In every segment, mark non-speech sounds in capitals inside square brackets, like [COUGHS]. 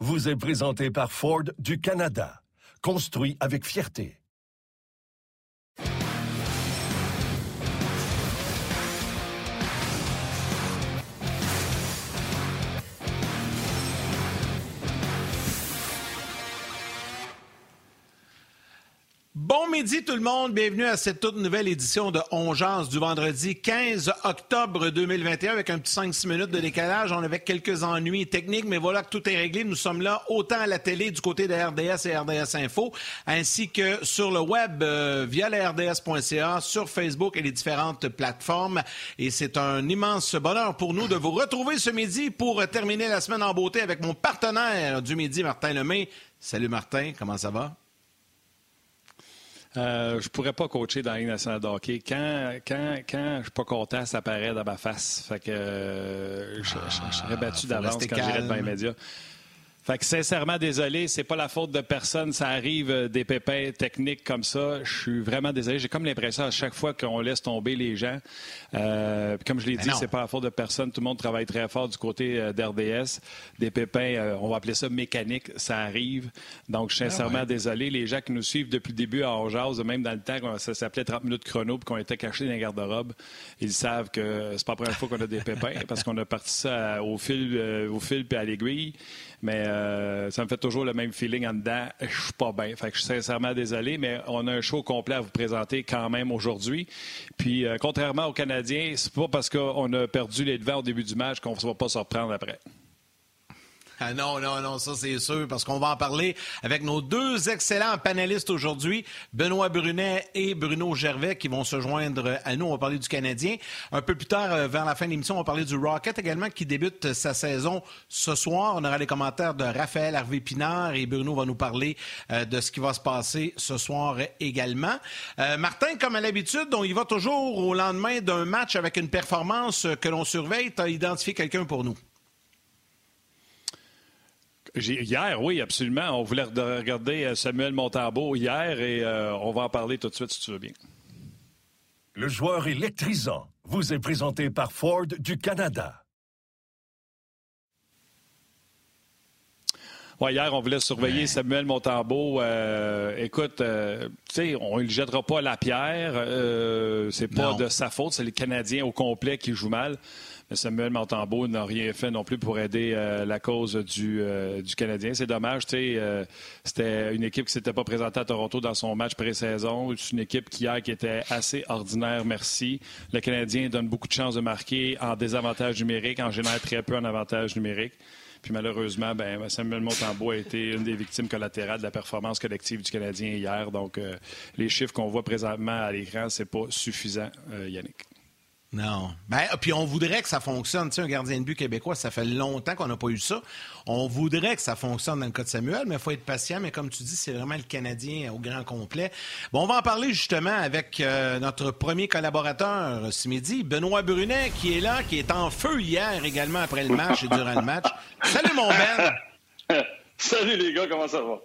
Vous est présenté par Ford du Canada. Construit avec fierté. Bon midi tout le monde, bienvenue à cette toute nouvelle édition de Ongeance du vendredi 15 octobre 2021 avec un petit 5-6 minutes de décalage. On avait quelques ennuis techniques, mais voilà que tout est réglé. Nous sommes là autant à la télé du côté de RDS et RDS Info, ainsi que sur le web euh, via la RDS.ca, sur Facebook et les différentes plateformes. Et c'est un immense bonheur pour nous de vous retrouver ce midi pour terminer la semaine en beauté avec mon partenaire du midi, Martin Lemay. Salut Martin, comment ça va? Euh, je pourrais pas coacher dans la Ligue nationale de hockey. Quand, quand, quand je suis pas content, ça paraît dans ma face. Fait que euh, je, serais battu Ah, d'avance quand j'irais devant les médias. Fait que sincèrement désolé, c'est pas la faute de personne, ça arrive euh, des pépins techniques comme ça. Je suis vraiment désolé. J'ai comme l'impression à chaque fois qu'on laisse tomber les gens. Euh, comme je l'ai dit, c'est pas la faute de personne. Tout le monde travaille très fort du côté euh, d'RDS. Des pépins, euh, on va appeler ça mécanique, ça arrive. Donc je suis sincèrement désolé. Les gens qui nous suivent depuis le début à Jazz, même dans le temps ça s'appelait 30 minutes chrono puis qu'on était cachés dans les garde-robes, ils savent que c'est pas la première fois qu'on a des pépins [LAUGHS] parce qu'on a parti ça au fil, au fil puis à l'aiguille. Mais euh, ça me fait toujours le même feeling en dedans. Je suis pas bien. Fait que je suis sincèrement désolé, mais on a un show complet à vous présenter quand même aujourd'hui. Puis, euh, contrairement aux C'est pas parce qu'on a perdu les devants au début du match qu'on ne va pas se reprendre après. [LAUGHS] Ah non, non, non, ça c'est sûr, parce qu'on va en parler avec nos deux excellents panélistes aujourd'hui, Benoît Brunet et Bruno Gervais, qui vont se joindre à nous. On va parler du Canadien. Un peu plus tard, euh, vers la fin de l'émission, on va parler du Rocket également, qui débute sa saison ce soir. On aura les commentaires de Raphaël Harvey-Pinard et Bruno va nous parler euh, de ce qui va se passer ce soir également. Euh, Martin, comme à l'habitude, on va toujours au lendemain d'un match avec une performance que l'on surveille. Tu as identifié quelqu'un pour nous. Hier, oui, absolument. On voulait re- regarder euh, Samuel Montambeau hier et euh, on va en parler tout de suite si tu veux bien. Le joueur électrisant vous est présenté par Ford du Canada. Ouais, hier, on voulait surveiller Samuel Montambeau. Euh, écoute, euh, tu sais, on ne lui jettera pas la pierre. Euh, c'est pas Non. de sa faute. C'est les Canadiens au complet qui jouent mal. Samuel Montambeau n'a rien fait non plus pour aider euh, la cause du, euh, du Canadien. C'est dommage. tu sais, euh, C'était une équipe qui s'était pas présentée à Toronto dans son match pré-saison. C'est une équipe qui, hier, qui était assez ordinaire, merci. Le Canadien donne beaucoup de chances de marquer en désavantage numérique, en génère très peu en avantage numérique. Puis malheureusement, ben, Samuel Montembeau a été une des victimes collatérales de la performance collective du Canadien hier. Donc, les chiffres qu'on voit présentement à l'écran, c'est pas suffisant, Yannick. Non. Ben, puis on voudrait que ça fonctionne. Tu sais, un gardien de but québécois, ça fait longtemps qu'on n'a pas eu ça. On voudrait que ça fonctionne dans le cas de Samuel, mais il faut être patient. Mais comme tu dis, c'est vraiment le Canadien au grand complet. Bon, on va en parler justement avec euh, notre premier collaborateur euh, ce midi, Benoît Brunet, qui est là, qui est en feu hier également après le match et durant le match. [LAUGHS] Salut mon Ben! [LAUGHS] Salut les gars, comment ça va?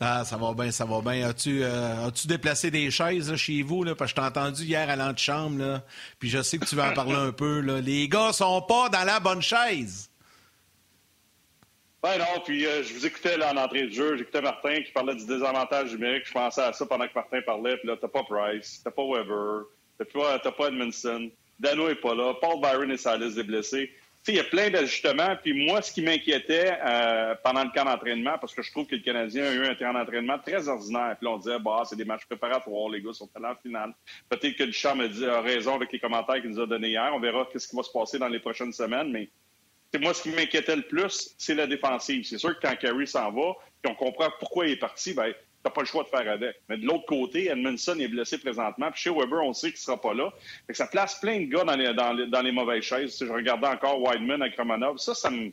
Ah, ça va bien, ça va bien. As-tu euh, déplacé des chaises chez vous? Là, parce que je t'ai entendu hier à l'antichambre, puis je sais que tu vas en parler un peu. Les gars sont pas dans la bonne chaise. Ben non, puis euh, je vous écoutais là, en entrée de jeu, j'écoutais Martin qui parlait du désavantage numérique, je pensais à ça pendant que Martin parlait, puis là, t'as pas Price, t'as pas Weber, t'as pas, pas Edmondson, Dano est pas là, Paul Byron est sur la liste il y a plein d'ajustements, puis moi, ce qui m'inquiétait euh, pendant le camp d'entraînement, parce que je trouve que le Canadien a eu un camp d'entraînement très ordinaire, puis on disait, bah, c'est des matchs préparatoires, les gars sont allés en finale. Peut-être que Duchamp dit, a raison avec les commentaires qu'il nous a donnés hier, on verra qu'est-ce qui va se passer dans les prochaines semaines, mais moi, ce qui m'inquiétait le plus, c'est la défensive. C'est sûr que quand Carey s'en va, puis on comprend pourquoi il est parti, ben, pas le choix de faire avec. Mais de l'autre côté, Edmondson est blessé présentement, puis chez Weber, on sait qu'il sera pas là. Ça place plein de gars dans les, dans les, dans les mauvaises chaises. Sais, je regardais encore Wideman avec Romanov. Ça, ça me,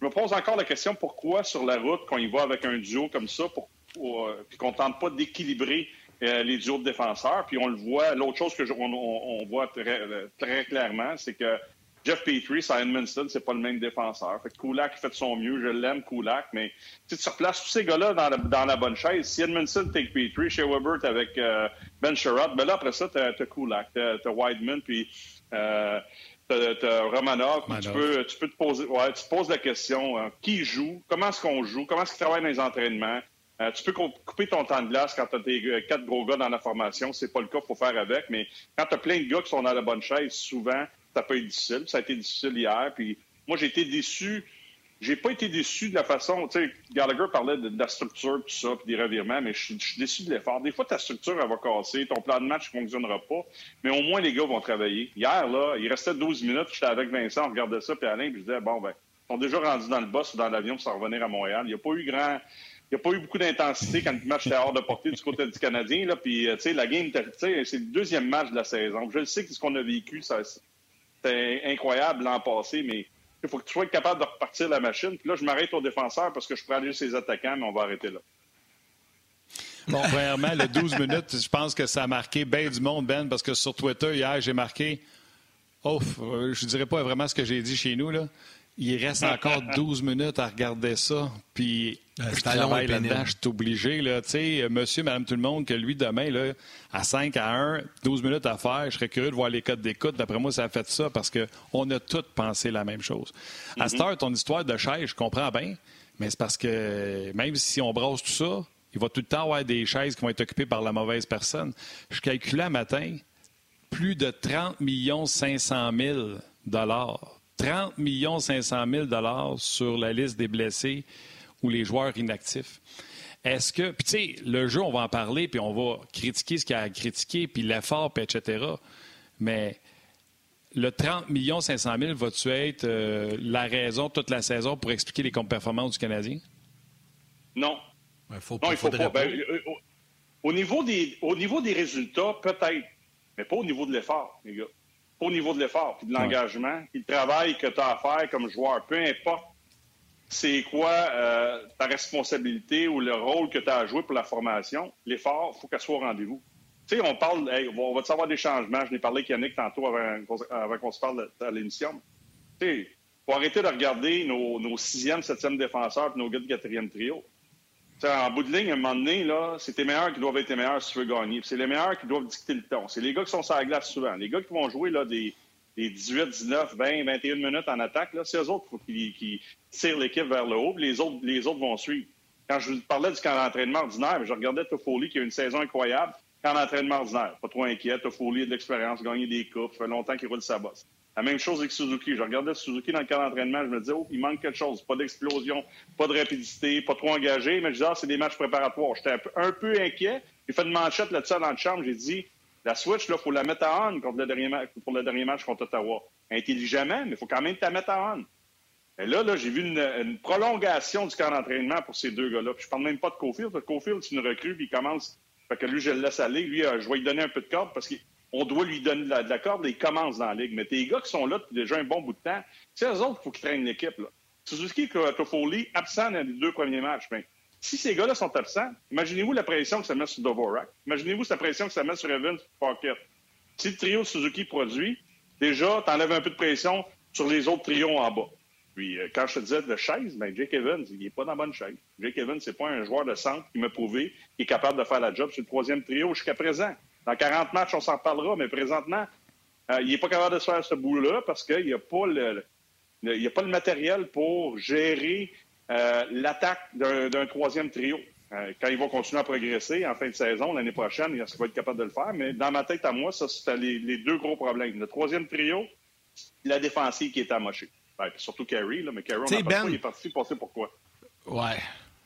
je me pose encore la question pourquoi sur la route, quand il va avec un duo comme ça, euh, puis qu'on tente pas d'équilibrer euh, les duos de défenseurs? Puis on le voit, l'autre chose que on, voit très, très clairement, c'est que Jeff Petrie, à Edmundston, c'est pas le même défenseur. Fait que Kulak fait de son mieux. Je l'aime, Kulak, mais tu replaces tous ces gars-là dans la, dans la bonne chaise. Si Edmondson take Petrie, chez Weber, avec euh, Ben Sherrod, ben là, après ça, t'as as Kulak, t'as as Wideman, puis euh, t'as Romanov. Tu peux, tu peux te poser, ouais, tu te poses la question, euh, qui joue, comment est-ce qu'on joue, comment est-ce qu'ils travaillent dans les entraînements? Euh, tu peux couper ton temps de glace quand tu as tes quatre gros gars dans la formation. C'est pas le cas, faut faire avec. Mais quand tu as plein de gars qui sont dans la bonne chaise, souvent, ça peut être difficile. Ça a été difficile hier. Puis moi, j'ai été déçu. J'ai pas été déçu de la façon. Tu sais, Gallagher parlait de, la structure, tout ça, puis des revirements, mais je suis déçu de l'effort. Des fois, ta structure, elle va casser. Ton plan de match ne fonctionnera pas. Mais au moins, les gars vont travailler. Hier, là, il restait 12 minutes. J'étais avec Vincent, on regardait ça, puis Alain, puis je disais, bon, ben, ils sont déjà rendus dans le boss ou dans l'avion pour s'en revenir à Montréal. Il n'y a pas eu grand. Il n'y a pas eu beaucoup d'intensité quand le match était hors de portée du côté du Canadien. Là, puis, tu sais, la game, c'est le deuxième match de la saison. Je sais ce qu'on a vécu, ça, c'était incroyable l'an passé, mais il faut que tu sois capable de repartir la machine. Puis là, je m'arrête au défenseur parce que je prends aller ses attaquants, mais on va arrêter là. Bon, premièrement, le 12 minutes, je pense que ça a marqué bien du monde, Ben, parce que sur Twitter, hier, j'ai marqué. Oh, je dirais pas vraiment ce que j'ai dit chez nous, là. Il reste encore [LAUGHS] 12 minutes à regarder ça. Puis, euh, je travaille là-dedans, je suis obligé. Là, sais, monsieur, madame, tout le monde, que lui, demain, là, à 5 à 1, 12 minutes à faire, je serais curieux de voir les codes d'écoute. D'après moi, ça a fait ça parce qu'on a tous pensé la même chose. À cette heure, ton histoire de chaise, je comprends bien, mais c'est parce que même si on brasse tout ça, il va tout le temps avoir des chaises qui vont être occupées par la mauvaise personne. Je calculais un matin plus de 30 500 000 dollars 30 500 000 sur la liste des blessés ou les joueurs inactifs. Est-ce que, puis tu sais, le jeu, on va en parler, puis on va critiquer ce qu'il y a à critiquer, puis l'effort, puis etc. Mais le 30 500 000 va-tu être euh, la raison toute la saison pour expliquer les performances du Canadien? Non. faut, non, il faut pas. Ben, euh, au, niveau des, au niveau des résultats, peut-être, mais pas au niveau de l'effort, les gars au niveau de l'effort, puis de l'engagement, puis le travail que tu as à faire comme joueur. Peu importe c'est quoi euh, ta responsabilité ou le rôle que tu as à jouer pour la formation, l'effort, il faut qu'elle soit au rendez-vous. Tu sais, on parle, on va savoir des changements. Je n'ai parlé avec Yannick tantôt avant, qu'on se parle à l'émission. Tu sais, faut arrêter de regarder nos, nos sixième, septième défenseurs et nos gars de quatrième trio en bout de ligne, à un moment donné, là, c'est tes meilleurs qui doivent être les meilleurs si tu veux gagner. c'est les meilleurs qui doivent dicter le ton. C'est les gars qui sont sur la glace souvent. Les gars qui vont jouer là, des, 18, 19, 20, 21 minutes en attaque, c'est eux autres qui, tirent l'équipe vers le haut, les autres, les autres vont suivre. Quand je vous parlais du camp d'entraînement ordinaire, je regardais Toffoli qui a une saison incroyable. Camp d'entraînement ordinaire, pas trop inquiet. Toffoli a de l'expérience, gagné des coupes, ça fait longtemps qu'il roule sa bosse. La même chose avec Suzuki. Je regardais Suzuki dans le camp d'entraînement, je me disais, oh, il manque quelque chose. Pas d'explosion, pas de rapidité, pas trop engagé. Mais je disais, ah, c'est des matchs préparatoires. J'étais un peu, inquiet. J'ai fait une manchette là-dessus dans le chambre. J'ai dit, la switch, là, faut la mettre à on le dernier pour le dernier match contre Ottawa. Intelligemment, mais il faut quand même la mettre à on. Et là, là j'ai vu une, prolongation du camp d'entraînement pour ces deux gars-là. Je parle même pas de Cofield. Cofield, c'est une recrue, puis il commence. Fait que lui, je le laisse aller. Lui, euh, je vais lui donner un peu de corde parce qu'il on doit lui donner de la, corde et il commence dans la ligue. Mais tes gars qui sont là depuis déjà un bon bout de temps, c'est eux autres qu'il faut qu'ils traînent l'équipe. Suzuki et Toffoli, absents dans les deux premiers matchs. Ben, si ces gars-là sont absents, imaginez-vous la pression que ça met sur Dvorak. Imaginez-vous la pression que ça met sur Evans Pocket. Si le trio Suzuki produit, déjà, tu enlèves un peu de pression sur les autres trios en bas. Puis, euh, quand je te disais de chaise, ben, Jake Evans, il n'est pas dans la bonne chaise. Jake Evans, c'est pas un joueur de centre qui m'a prouvé qu'il est capable de faire la job sur le troisième trio jusqu'à présent. Dans 40 matchs, on s'en parlera, mais présentement, euh, il n'est pas capable de se faire ce boulot-là parce qu'il n'y a, pas le, a pas le matériel pour gérer euh, l'attaque d'un troisième trio. Euh, quand il va continuer à progresser en fin de saison, l'année prochaine, il va être capable de le faire. Mais dans ma tête à moi, ça, c'était les, deux gros problèmes. Le troisième trio, la défensive qui est amochée. Ben, surtout Carey, là, mais Carey, on a pas ben... il est parti passer pourquoi. Ouais.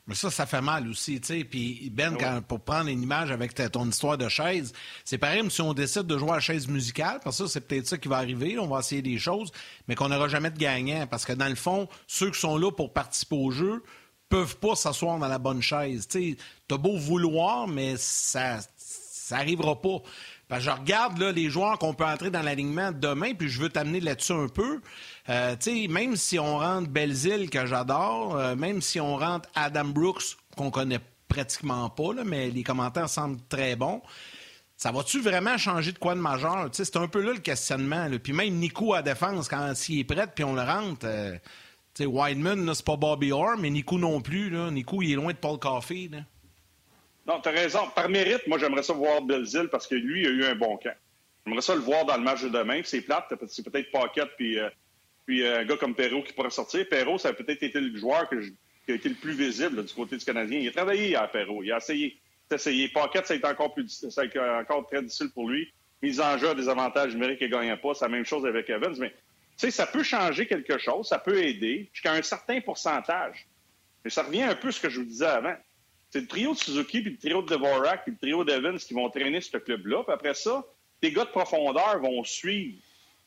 Mais ça, ça fait mal aussi, tu sais. Puis Ben, quand, pour prendre une image avec ton histoire de chaise, c'est pareil si on décide de jouer à chaise musicale, parce que c'est peut-être ça qui va arriver. On va essayer des choses, mais qu'on n'aura jamais de gagnant. Parce que dans le fond, ceux qui sont là pour participer au jeu peuvent pas s'asseoir dans la bonne chaise. Tu t'as beau vouloir, mais ça, ça arrivera pas. Que je regarde les joueurs qu'on peut entrer dans l'alignement demain, puis je veux t'amener là-dessus un peu. Euh, même si on rentre Belzile, que j'adore, euh, même si on rentre Adam Brooks, qu'on connaît pratiquement pas, mais les commentaires semblent très bons. Ça va-tu vraiment changer de quoi de majeur? C'est un peu là le questionnement. Puis même Nico à défense, quand s'il est prêt, puis on le rentre. Euh, Wideman, c'est pas Bobby Orr, mais Nico non plus. Nico, il est loin de Paul Coffey. Non, tu as raison. Par mérite, moi, j'aimerais ça voir Belzil parce que lui, il a eu un bon camp. J'aimerais ça le voir dans le match de demain. C'est plate, c'est peut-être Paquette puis, euh, puis euh, un gars comme Perrault qui pourrait sortir. Perrault, ça a peut-être été le joueur qui a été le plus visible du côté du Canadien. Il a travaillé à Perrault. Il a essayé. Il essayé. Paquette, ça a été encore, plus, ça a été encore très difficile pour lui. Mise en jeu des avantages numériques et gagnant pas. C'est la même chose avec Evans. Mais tu sais, ça peut changer quelque chose. Ça peut aider jusqu'à un certain pourcentage. Mais ça revient un peu à ce que je vous disais avant c'est le trio de Suzuki, puis le trio de Dvorak, puis le trio d'Evans qui vont traîner ce club-là. Puis après ça, tes gars de profondeur vont suivre.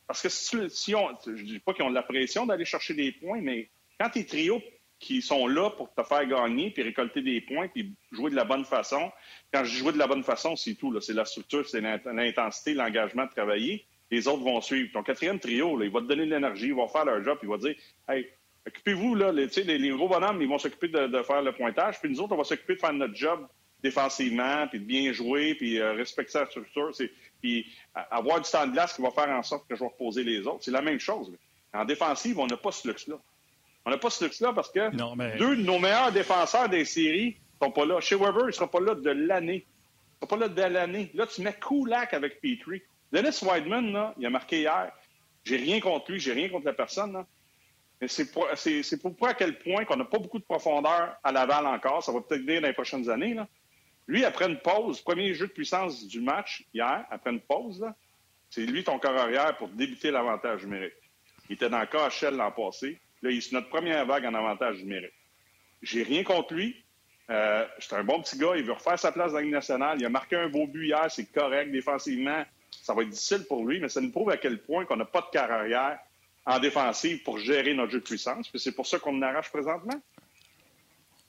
Parce que si, on, je dis pas qu'ils ont de la pression d'aller chercher des points, mais quand tes trios qui sont là pour te faire gagner, puis récolter des points, puis jouer de la bonne façon, quand je dis jouer de la bonne façon, c'est tout. C'est la structure, c'est l'intensité, l'engagement de travailler. Les autres vont suivre. Ton quatrième trio, il va te donner de l'énergie, il va faire leur job, il va dire Hey, Occupez-vous, là, les, les, gros bonhommes, ils vont s'occuper de, faire le pointage, puis nous autres, on va s'occuper de faire notre job défensivement, puis de bien jouer, puis euh, respecter la structure, puis avoir du temps de glace qui va faire en sorte que je vais reposer les autres. C'est la même chose. En défensive, on n'a pas ce luxe-là. On n'a pas ce luxe-là parce que deux de nos meilleurs défenseurs des séries ne sont pas là. Chez Weber, il ne sera pas là de l'année. Il ne sera pas là de l'année. Là, tu mets Kulak avec Petrie. Dennis Wideman, là, il a marqué hier. J'ai rien contre lui, j'ai rien contre la personne. Là. Mais c'est pour, à quel point qu'on n'a pas beaucoup de profondeur à Laval encore. Ça va peut-être venir dans les prochaines années. Lui, après une pause, premier jeu de puissance du match hier, après une pause, c'est lui ton corps arrière pour débuter l'avantage numérique. Il était dans le KHL l'an passé. Là, il notre première vague en avantage numérique. J'ai rien contre lui. Euh, c'est un bon petit gars. Il veut refaire sa place dans la Ligue nationale. Il a marqué un beau but hier. C'est correct défensivement. Ça va être difficile pour lui, mais ça nous prouve à quel point qu'on n'a pas de carrière en défensive pour gérer notre jeu de puissance. Puis c'est pour ça qu'on arrache présentement?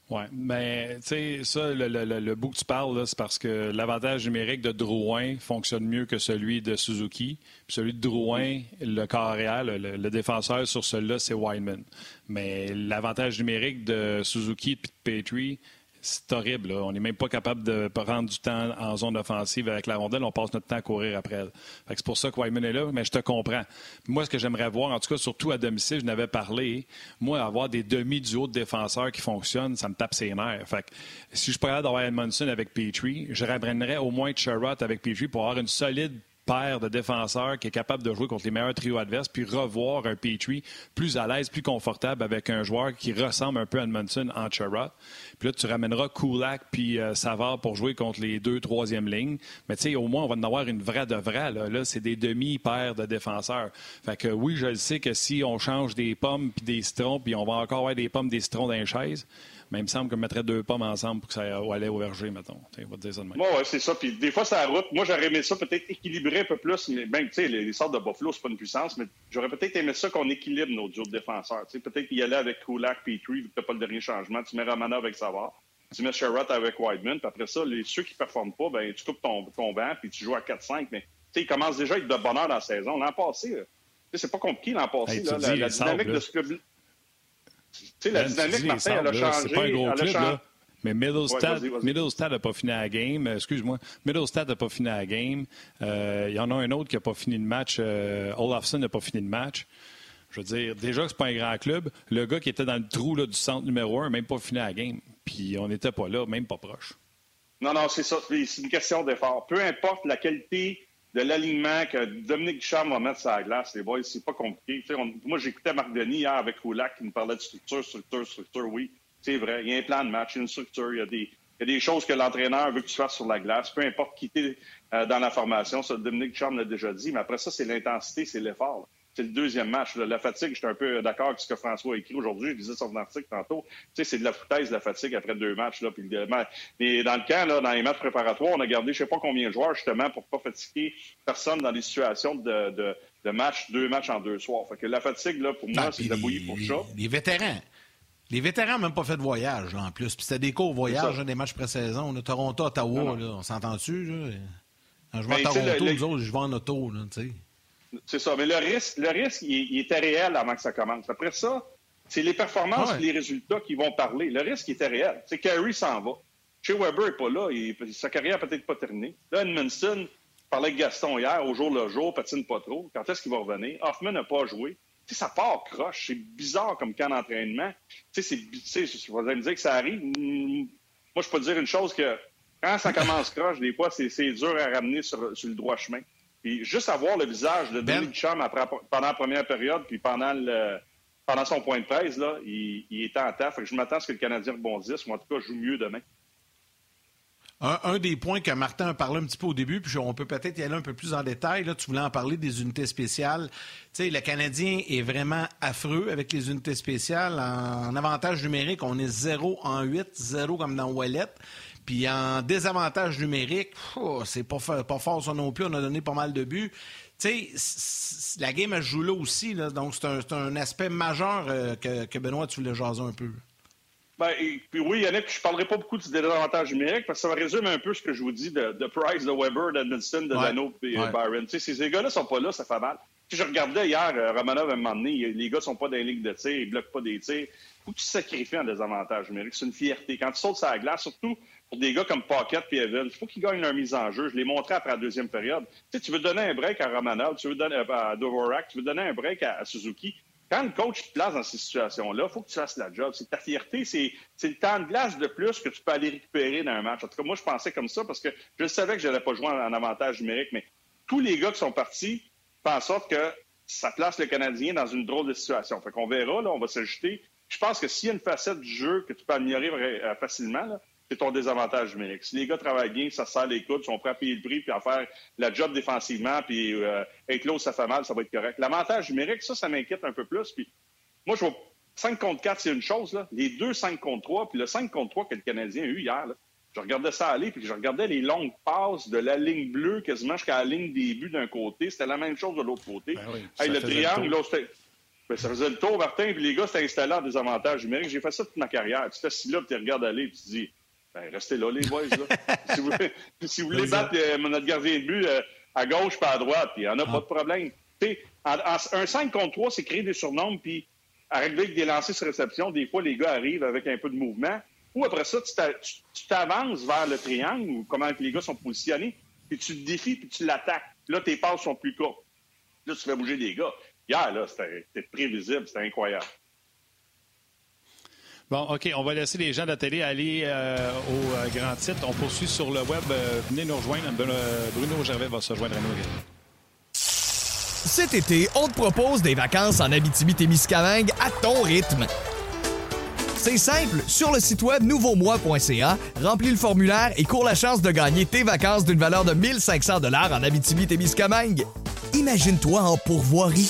Oui, mais tu sais, ça, le, le, bout que tu parles, c'est parce que l'avantage numérique de Drouin fonctionne mieux que celui de Suzuki. Celui de Drouin, le carrière, le, défenseur sur celui-là, c'est Weinman. Mais l'avantage numérique de Suzuki et de Petrie, c'est horrible. On n'est même pas capable de prendre du temps en zone offensive avec la rondelle. On passe notre temps à courir après elle. C'est pour ça que Wyman est là, mais je te comprends. Moi, ce que j'aimerais voir, en tout cas, surtout à domicile, je n'avais parlé, moi, avoir des demi-duos de défenseurs qui fonctionnent, ça me tape ses nerfs. Fait si je pourrais d'avoir Edmondson avec Petrie, je ramènerais au moins Sherrod avec Petrie pour avoir une solide paire de défenseurs qui est capable de jouer contre les meilleurs trios adverses, puis revoir un Petrie plus à l'aise, plus confortable avec un joueur qui ressemble un peu à Edmondson en Sherrod. Puis là, tu ramèneras Kulak puis euh, Savard pour jouer contre les deux, troisième lignes. Mais tu sais, au moins, on va en avoir une vraie de vraie. Là, là c'est des demi-paires de défenseurs. Fait que oui, je le sais que si on change des pommes puis des citrons, puis on va encore avoir des pommes, des citrons dans les chaises, mais il me semble qu'on mettrait deux pommes ensemble pour que ça aille au verger, mettons. On va dire ça de même. Oui, ouais, c'est ça. Puis des fois, ça route. Moi, j'aurais aimé ça peut-être équilibrer un peu plus. Mais ben, tu sais, les, sortes de Buffalo, c'est pas une puissance, mais j'aurais peut-être aimé ça qu'on équilibre nos duos de défenseurs. Tu sais, peut-être y aller avec Kulak, Petrie, vu que t'as pas le dernier changement. Tu mets Ramana avec Savard. Tu mets Sherrod avec Wideman. Puis après ça, les, ceux qui performent pas, ben, tu coupes ton, ton banc, puis tu joues à 4-5. Mais tu sais, ils commencent déjà à être de bonheur dans la saison. L'an passé, c'est pas compliqué l'an passé. là, la, dynamique de ce club sais, la dynamique, Martin, elle a changé. C'est pas un gros club, là. Mais Middlestad n'a pas fini la game. Euh, excuse-moi. Middlestad n'a pas fini la game. Euh, il y en a un autre qui n'a pas fini le match. Euh, Olafson n'a pas fini le match. Je veux dire, déjà que ce n'est pas un grand club. Le gars qui était dans le trou là, du centre numéro un n'a même pas fini la game. Puis on n'était pas là, même pas proche. Non, non, c'est ça. C'est une question d'effort. Peu importe la qualité de l'alignement que Dominique Ducharme va mettre sur la glace, les boys, c'est pas compliqué. moi, j'écoutais Marc Denis hier avec Roulac qui nous parlait de structure, structure, structure, oui. C'est vrai, il y a un plan de match, une structure, il y a des, il y a des choses que l'entraîneur veut que tu fasses sur la glace, peu importe qui t'es euh, dans la formation. Ça, Dominique Ducharme l'a déjà dit, mais après ça, c'est l'intensité, c'est l'effort c'est le deuxième match. La fatigue, j'étais un peu d'accord avec ce que François a écrit aujourd'hui. Je disais son article tantôt. Tu sais, c'est de la foutaise, de la fatigue après deux matchs. Là. Puis, mais dans le camp, là, dans les matchs préparatoires, on a gardé je sais pas combien de joueurs justement pour pas fatiguer personne dans des situations de, de, de match, deux matchs en deux soirs. Fait que la fatigue, là, pour moi, c'est de la bouillie pour ça. Les vétérans. Les vétérans n'ont même pas fait de voyage, là, en plus. Puis c'était des cours voyage, des matchs pré-saison. Toronto, Ottawa, là, on s'entend dessus? je vais à Toronto, les autres, je vais en auto, tu sais. C'est ça. Mais le risque, le risque il, était réel avant que ça commence. Après ça, c'est les performances et les résultats qui vont parler. Le risque était réel. C'est Carey s'en va. Chez Weber n'est pas là. sa carrière n'est peut-être pas terminée. Là, Edmondson, parlais avec Gaston hier, au jour le jour, patine pas trop. Quand est-ce qu'il va revenir? Hoffman n'a pas joué. Tu sais, ça part croche. C'est bizarre comme camp d'entraînement. Tu sais, c'est, vous allez me dire que ça arrive. Moi, je peux te dire une chose que quand ça commence croche, des fois, c'est, dur à ramener sur, sur le droit chemin. Puis juste avoir le visage de ben... pendant la première période, puis pendant le, pendant son point de presse, là, il, il était en taf. je m'attends à ce que le Canadien rebondisse, ou en tout cas joue mieux demain. Un, des points que Martin a parlé un petit peu au début, puis on peut peut-être y aller un peu plus en détail. Là, tu voulais en parler des unités spéciales. Tu sais, le Canadien est vraiment affreux avec les unités spéciales. En, avantage numérique, on est 0 en 8, 0 comme dans Wallet. Puis en désavantage numérique, c'est pas, pas fort ça non plus. On a donné pas mal de buts. Tu sais, la game, elle joue là aussi. Là, donc, c'est un, aspect majeur euh, que, Benoît, tu voulais jaser un peu. Ben, puis oui, Yannick, je ne parlerai pas beaucoup du désavantage numérique parce que ça va résumer un peu ce que je vous dis de, Price, de Weber, d'Edmondson, de Dano et Byron. Tu sais, ces gars-là sont pas là, ça fait mal. je regardais hier, euh, Romanov à un moment donné, les gars sont pas dans les lignes de tir, ils bloquent pas des tirs. Que tu sacrifies un désavantage numérique. C'est une fierté. Quand tu sautes sur la glace, surtout pour des gars comme Pocket et Evans, il faut qu'ils gagnent leur mise en jeu. Je l'ai montré après la deuxième période. Tu tu veux donner un break à Romanov, tu veux donner à Dvorak, tu veux donner un break à, Suzuki. Quand le coach te place dans ces situations-là, il faut que tu fasses la job. C'est ta fierté, c'est le temps de glace de plus que tu peux aller récupérer dans un match. En tout cas, moi, je pensais comme ça parce que je savais que je n'allais pas jouer en, avantage numérique, mais tous les gars qui sont partis font en sorte que ça place le Canadien dans une drôle de situation. Fait qu'on verra, là, on va s'ajouter. Je pense que s'il y a une facette du jeu que tu peux améliorer euh, facilement, là, c'est ton désavantage numérique. Si les gars travaillent bien, ça sert les coudes, sont prêts à payer le prix, puis à faire la job défensivement, puis euh, être là où ça fait mal, ça va être correct. L'avantage numérique, ça, ça m'inquiète un peu plus. Puis moi, je vois 5 contre 4, c'est une chose. Là. Les deux 5 contre 3, puis le 5 contre 3 que le Canadien a eu hier, là, je regardais ça aller, puis je regardais les longues passes de la ligne bleue quasiment jusqu'à la ligne début d'un côté. C'était la même chose de l'autre côté. Ben le triangle, là, c'était... Ben, ça faisait le tour, Martin, puis les gars installés en désavantage numérique. J'ai fait ça toute ma carrière. Tu assis là, puis tu regardes aller, puis tu dis, ben, restez là, les boys. Là. [LAUGHS] si, vous, voulez battre euh, notre gardien de but euh, à gauche pas à droite, il n'y en a pas de problème. un 5 contre 3, c'est créer des surnoms, puis régler avec des lancers sur réception, des fois, les gars arrivent avec un peu de mouvement. Ou après ça, tu t'avances vers le triangle, ou comment les gars sont positionnés, puis tu te défies, puis tu l'attaques. Là, tes passes sont plus courtes. Là, tu fais bouger des gars. Hier, là, c'était prévisible, c'était incroyable. Bon, OK, on va laisser les gens de la télé aller euh, au euh, grand titre. On poursuit sur le web. Euh, venez nous rejoindre. Bruno Gervais va se joindre à nous. Cet été, on te propose des vacances en Abitibi-Témiscamingue à ton rythme. C'est simple, sur le site web nouveaumois.ca, remplis le formulaire et cours la chance de gagner tes vacances d'une valeur de 1500 dollars en Abitibi-Témiscamingue. Imagine-toi en pourvoirie,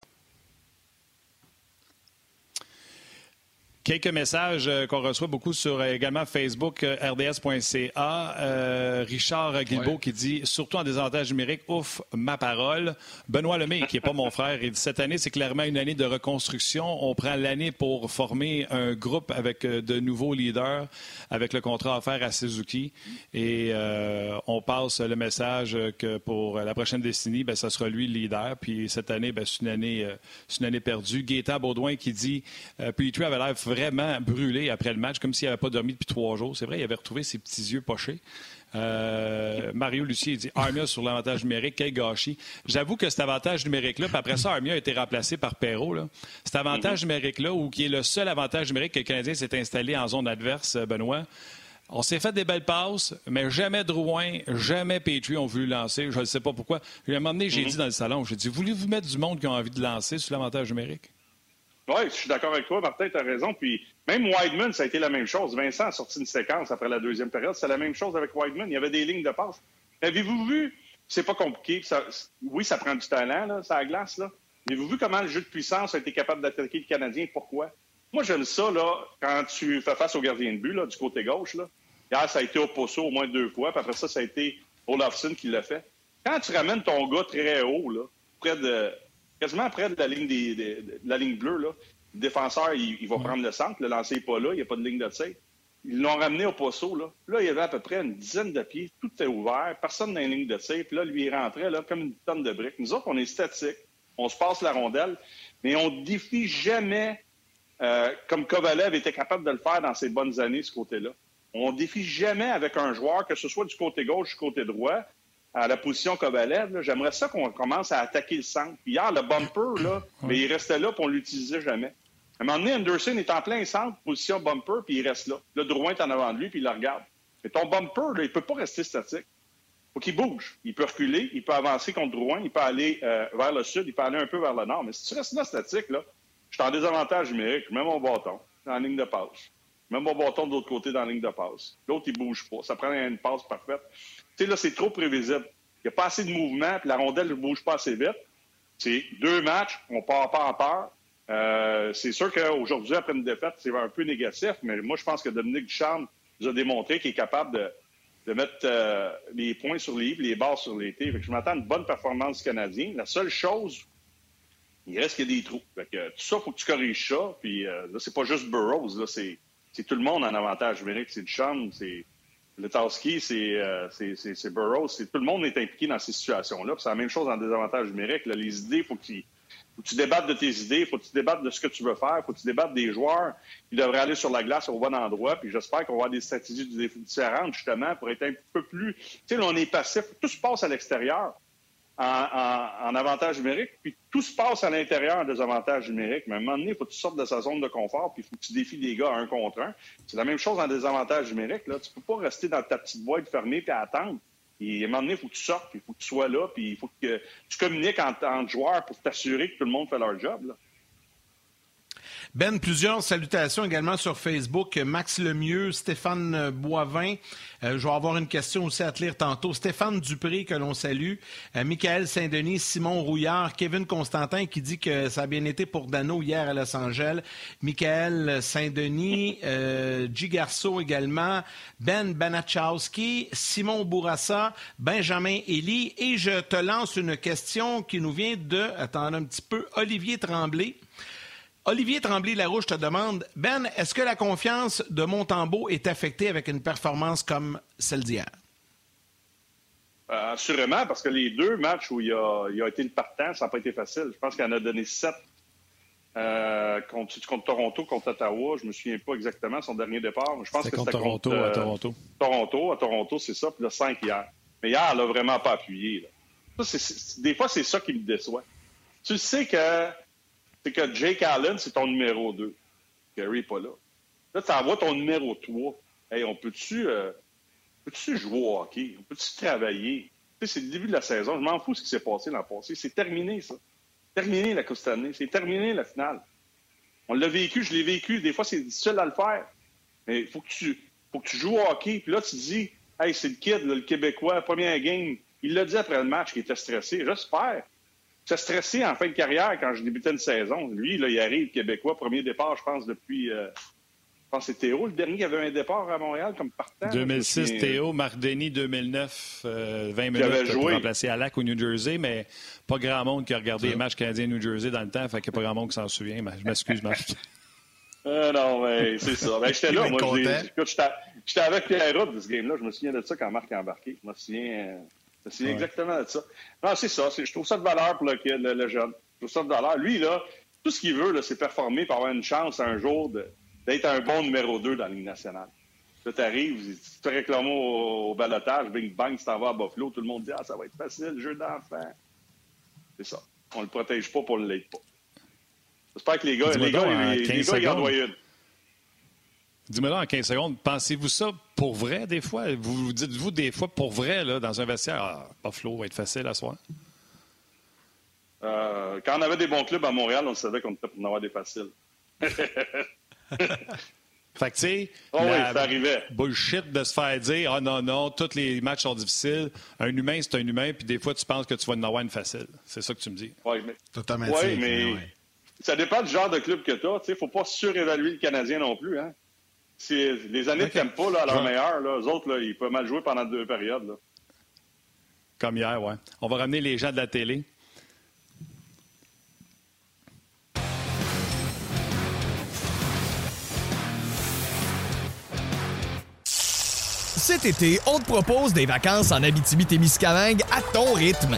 Quelques messages euh, qu'on reçoit beaucoup sur euh, également Facebook, euh, rds.ca. Richard Guilbeault qui dit surtout en désavantage numérique, ouf, ma parole. Benoît Lemay, qui n'est pas mon [LAUGHS] frère, il dit cette année, c'est clairement une année de reconstruction. On prend l'année pour former un groupe avec de nouveaux leaders, avec le contrat offert à Suzuki. Et on passe le message que pour la prochaine décennie, ben, ça sera lui le leader. Puis cette année, ben, c'est une année, une année perdue. Gaétan Baudouin qui dit Petrie avait l'air vraiment brûlé après le match, comme s'il n'avait pas dormi depuis trois jours. C'est vrai, il avait retrouvé ses petits yeux pochés. Euh, Mario Lucier dit Armia sur l'avantage numérique, quel gâchis. J'avoue que cet avantage numérique-là, puis après ça, Armia a été remplacé par Perrault. Cet avantage numérique-là, ou qui est le seul avantage numérique que le Canadien s'est installé en zone adverse, euh, Benoît, on s'est fait des belles passes, mais jamais Drouin, jamais Petrie ont voulu lancer. Je ne sais pas pourquoi. À un moment donné, j'ai mm-hmm. dit dans le salon, j'ai dit, voulez-vous mettre du monde qui a envie de lancer sur l'avantage numérique? Oui, je suis d'accord avec toi, Martin, tu as raison. Puis même Wideman, ça a été la même chose. Vincent a sorti une séquence après la deuxième période. C'est la même chose avec Wideman. Il y avait des lignes de passe. Avez-vous vu? C'est pas compliqué. oui, ça prend du talent, là, ça glace. Là. Avez-vous vu comment le jeu de puissance a été capable d'attaquer le Canadien? Pourquoi? Moi, j'aime ça là, quand tu fais face au gardien de but là, du côté gauche. Là. Hier, ça a été au poteau au moins deux fois. Puis après ça, ça a été Olafson qui l'a fait. Quand tu ramènes ton gars très haut, là, près de, quasiment près de la ligne, des, de la ligne bleue, là, le défenseur, il, va prendre le centre, le lancer n'est pas là, il n'y a pas de ligne de tir. Ils l'ont ramené au poteau. Là. là, il y avait à peu près une dizaine de pieds, tout était ouvert, personne dans la ligne de tir. Puis là, lui, il rentrait là, comme une tonne de briques. Nous autres, on est statiques, on se passe la rondelle, mais on ne défie jamais, euh, comme Kovalev était capable de le faire dans ses bonnes années, ce côté-là. On ne défie jamais avec un joueur, que ce soit du côté gauche ou du côté droit, à la position Kovalev. J'aimerais ça qu'on commence à attaquer le centre. Puis hier, le bumper, là, mais il restait là, puis on ne l'utilisait jamais. À un moment donné, Anderson est en plein centre, position bumper, puis il reste là. Là, Drouin est en avant de lui, puis il le regarde. Mais ton bumper, là, il ne peut pas rester statique. Il faut qu'il bouge. Il peut reculer, il peut avancer contre Drouin, il peut aller euh, vers le sud, il peut aller un peu vers le nord. Mais si tu restes là statique, là, je suis en désavantage numérique, je mets mon bâton dans la ligne de passe. Je mets mon bâton de l'autre côté dans la ligne de passe. L'autre, il bouge pas. Ça prend une passe parfaite. Là, c'est trop prévisible. Il n'y a pas assez de mouvement, puis la rondelle ne bouge pas assez vite. C'est deux matchs, on part pas en peur. Euh, c'est sûr qu'aujourd'hui, après une défaite, c'est un peu négatif, mais moi, je pense que Dominique Ducharme nous a démontré qu'il est capable de, mettre euh, les points sur les les barres sur T. je m'attends à une bonne performance canadienne. La seule chose, il reste qu'il y a des trous. tout ça, il faut que tu corriges ça. Puis euh, là, c'est pas juste Burroughs, là, c'est, tout le monde en avantage numérique. C'est Ducharme, c'est Letowski, c'est, c'est, Burroughs. tout le monde est impliqué dans ces situations-là. c'est la même chose en désavantage numérique. les idées, il faut faut que tu débattes de tes idées, faut que tu débattes de ce que tu veux faire, faut que tu débattes des joueurs qui devraient aller sur la glace au bon endroit. Puis j'espère qu'on va avoir des stratégies différentes, justement, pour être un peu plus. Tu sais, là, on est passif. Tout se passe à l'extérieur en, avantage numérique, puis tout se passe à l'intérieur en désavantage numérique. Mais à un moment donné, il faut que tu sortes de sa zone de confort, puis il faut que tu défies des gars un contre un. C'est la même chose en désavantage numérique. Là. Tu peux pas rester dans ta petite boîte fermée et attendre. Et à un moment donné, il faut que tu sortes, il faut que tu sois là, puis il faut que tu communiques entre, joueurs pour t'assurer que tout le monde fait leur job. Ben, plusieurs salutations également sur Facebook. Max Lemieux, Stéphane Boivin. Euh, je vais avoir une question aussi à te lire tantôt. Stéphane Dupré, que l'on salue. Euh, Michael Saint-Denis, Simon Rouillard, Kevin Constantin qui dit que ça a bien été pour Dano hier à Los Angeles. Michael Saint-Denis, euh, G. Garceau également. Ben Banachowski, Simon Bourassa, Benjamin Elie. Et je te lance une question qui nous vient de, attends un petit peu, Olivier Tremblay. Olivier Tremblay-Larouche te demande Ben, est-ce que la confiance de Montembeau est affectée avec une performance comme celle d'hier? Euh, assurément, parce que les deux matchs où il a, été le partant, ça n'a pas été facile. Je pense qu'il en a donné sept euh, contre, Toronto, contre Ottawa? Je ne me souviens pas exactement son dernier départ. Je pense que contre Toronto, à Toronto. Toronto, à Toronto, c'est ça. Puis le 5 hier. Mais hier, elle n'a vraiment pas appuyé. des fois, c'est ça qui me déçoit. Tu sais que c'est que Jake Allen, c'est ton numéro 2. Gary n'est pas là. Là, tu envoies ton numéro 3. Hey, on peut-tu euh, jouer au hockey? On peut-tu travailler? C'est le début de la saison. Je m'en fous ce qui s'est passé l'an passé. C'est terminé, ça. Terminé la Coupe année. C'est terminé la finale. On l'a vécu, je l'ai vécu. Des fois, c'est difficile à le faire. Mais il faut que tu faut que tu joues au hockey. Puis là, tu dis, hey, c'est le kid, le Québécois, première game. Il l'a dit après le match qu'il était stressé. J'espère. J'étais stressé en fin de carrière quand je débutais une saison. Lui, là, il arrive Québécois, premier départ, je pense, depuis. Euh, je pense que c'est Théo, le dernier qui avait un départ à Montréal comme partant. 2006, Théo, Marc Denis, 2009, 20 minutes pour remplacer Alak au New Jersey, mais pas grand monde qui a regardé les matchs canadiens New Jersey dans le temps, fait qu'il n'y a pas grand monde qui s'en souvient. Mais je m'excuse, Marc. [LAUGHS] Euh, non, mais c'est ça. Ben, j'étais là, moi. J'étais avec Pierre de ce game-là. Je me souviens de ça quand Marc a embarqué. Je me souviens. C'est exactement ça. Non, c'est ça. Je trouve ça de valeur pour le, le, jeune. Je trouve ça de valeur. Lui, là, tout ce qu'il veut, c'est performer pour avoir une chance un jour d'être un bon numéro 2 dans la Ligue nationale. Là, tu arrives, tu te réclames au, balotage, bing bang, tu t'en vas à Buffalo, tout le monde dit Ah, ça va être facile, jeu d'enfant. C'est ça. On le protège pas pour le l'aide pas. J'espère que les gars, les gars, les, les gars, ils en doivent une. Dis-moi là en 15 secondes, pensez-vous ça pour vrai des fois? Vous vous dites-vous des fois pour vrai là, dans un vestiaire, ah, Buffalo va être facile à soir? Euh, quand on avait des bons clubs à Montréal, on savait qu'on était pour en avoir des faciles. [LAUGHS] Fait que, tu sais, oh oui, bullshit de se faire dire, ah non, non, tous les matchs sont difficiles. Un humain, c'est un humain, puis des fois, tu penses que tu vas en avoir une facile. C'est ça que tu me dis. Oui, mais, ouais, mais ça dépend du genre de club que tu as. Il ne faut pas surévaluer le Canadien non plus. Hein? Les années okay. de pas, là, à leur meilleur, là, eux autres, là, ils peuvent mal jouer pendant deux périodes. Là. Comme hier, ouais. On va ramener les gens de la télé. Cet été, on te propose des vacances en Abitibi-Témiscamingue à ton rythme.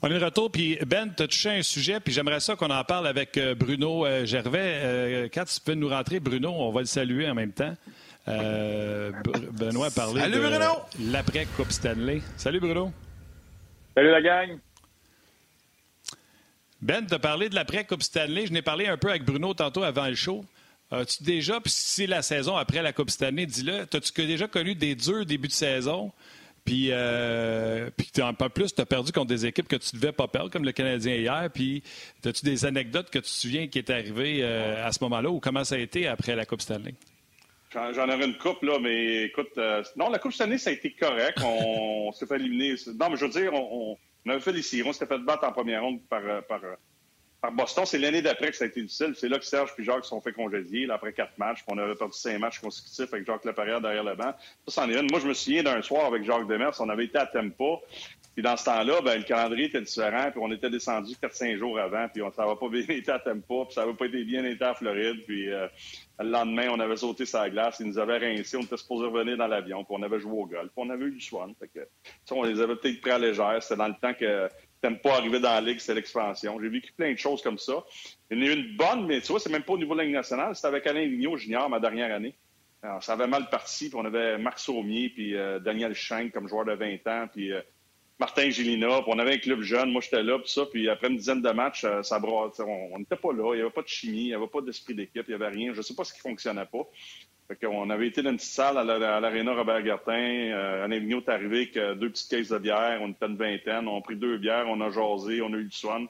On est de retour, puis Ben, tu as touché un sujet, puis j'aimerais ça qu'on en parle avec euh, Bruno euh, Gervais. Euh, quand tu peux nous rentrer, Bruno, on va le saluer en même temps. Benoît a parlé Salut, de l'après-Coupe Stanley. Salut Bruno. Salut la gang. Ben, tu as parlé de l'après-Coupe Stanley. Je n'ai parlé un peu avec Bruno tantôt avant le show. As-tu déjà, puis si c'est la saison après la Coupe Stanley, dis-le, as-tu déjà connu des durs débuts de saison? Puis, euh, puis en plus, tu as perdu contre des équipes que tu ne devais pas perdre, comme le Canadien hier. Puis, as-tu des anecdotes que tu te souviens qui est arrivé euh, à ce moment-là ou comment ça a été après la Coupe Stanley? J'en aurais une coupe, là, mais écoute, euh, non, la Coupe Stanley, ça a été correct. On, [LAUGHS] s'est fait éliminer. Non, mais je veux dire, on, on avait fait les séries. On s'était fait battre en première ronde par, par, par Boston. C'est l'année d'après que ça a été difficile. C'est là que Serge et Jacques se sont fait congédier après quatre matchs. on avait perdu cinq matchs consécutifs avec Jacques Laperrière derrière le banc. Ça, c'en est une. Moi, je me souviens d'un soir avec Jacques Demers. On avait été à Tempa. Puis dans ce temps-là, ben, le calendrier était différent. Puis on était descendu 4-5 jours avant. Puis on, ça n'avait pas [LAUGHS] bien été à Tempa. Puis ça n'avait pas été bien été à Floride. Puis euh, le lendemain, on avait sauté sa glace. Ils nous avaient rincé. On était supposé revenir dans l'avion. Puis on avait joué au golf. Puis on avait eu du soin. Fait que, on les avait peut-être pris à légère. C'était dans le temps que t'aimes pas arriver dans la ligue, c'est l'expansion. J'ai vécu plein de choses comme ça. Il y en a une bonne, mais tu vois, c'est même pas au niveau de la Ligue nationale. C'était avec Alain Vigneault junior ma dernière année. Alors, ça avait mal parti, puis on avait Marc Saumier, puis euh, Daniel Schenk comme joueur de 20 ans, puis euh, Martin Gélina, puis on avait un club jeune, moi j'étais là, puis ça, puis après une dizaine de matchs, euh, ça on n'était pas là, il n'y avait pas de chimie, il n'y avait pas d'esprit d'équipe, il n'y avait rien, je ne sais pas ce qui fonctionnait pas. Fait on avait été dans une petite salle à l'aréna Robert Gartin. Euh, Alain Vigneault est arrivé avec euh, deux petites caisses de bière. On était une vingtaine. On a pris deux bières, on a jasé, on a eu du soin.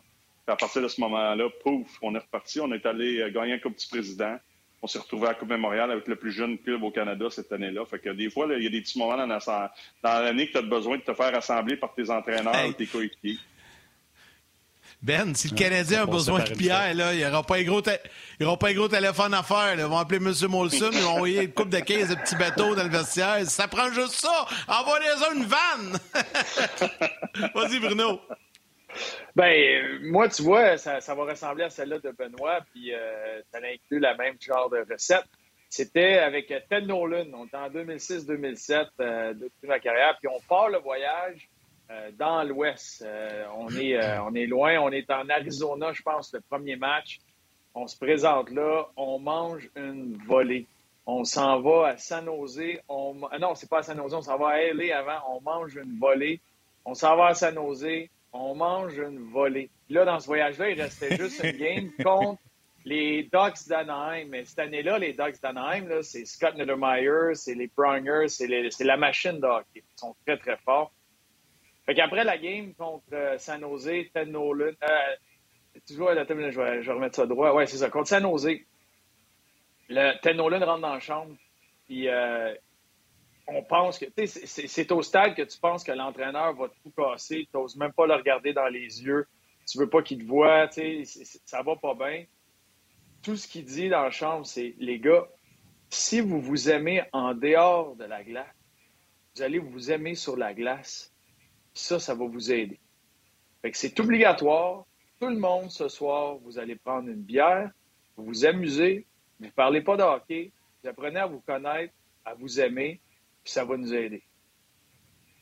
à partir de ce moment-là, pouf, on est reparti. On est allé euh, gagner un Coupe du Président. On s'est retrouvé à la Coupe Mémoriale avec le plus jeune club au Canada cette année-là. Fait que des fois, il y a des petits moments dans l'année que tu as besoin de te faire assembler par tes entraîneurs ou tes coéquipiers. Ben, si le Canadien a besoin de Pierre, là, il n'y aura pas un gros, pas un gros téléphone à faire. Ils vont appeler M. Molson, ils vont envoyer une coupe de 15 de petits bateaux dans le vestiaire. Ça prend juste ça. Envoyez-en une vanne. [LAUGHS] Vas-y, Bruno. Ben, moi, tu vois, ça, va ressembler à celle-là de Benoît, puis euh, ça inclut la même genre de recette. C'était avec Ted Nolan. On était en 2006-2007 euh, depuis ma carrière, puis on part le voyage euh, dans l'Ouest. Euh, on, est, euh, on est loin. On est en Arizona, je pense, le premier match. On se présente là. On mange une volée. On s'en va à San Jose. On... Non, c'est pas à San Jose. On s'en va à LA avant. On mange une volée. On s'en va à San Jose. On mange une volée. Là, dans ce voyage-là, il restait juste une [LAUGHS] game contre les Ducks d'Anaheim. Mais cette année-là, les Ducks d'Anaheim, c'est Scott Niedermeyer, c'est les Prongers, c'est la machine de hockey. Ils sont très, très forts. Fait qu'après la game contre euh, San Jose, Ted Nolan, euh, tu vois, je vais, je remettre ça droit. Ouais, c'est ça. Contre San Jose, le, Ted Nolan rentre dans la chambre, puis euh, on pense que, c'est au stade que tu penses que l'entraîneur va tout casser, tu n'oses même pas le regarder dans les yeux, tu veux pas qu'il te voie, ça va pas bien. Tout ce qu'il dit dans la chambre, c'est, les gars, si vous vous aimez en dehors de la glace, vous allez vous aimer sur la glace ça, ça va vous aider. Fait que c'est obligatoire. Tout le monde, ce soir, vous allez prendre une bière, vous vous amusez, vous ne parlez pas de hockey, vous apprenez à vous connaître, à vous aimer, puis ça va nous aider.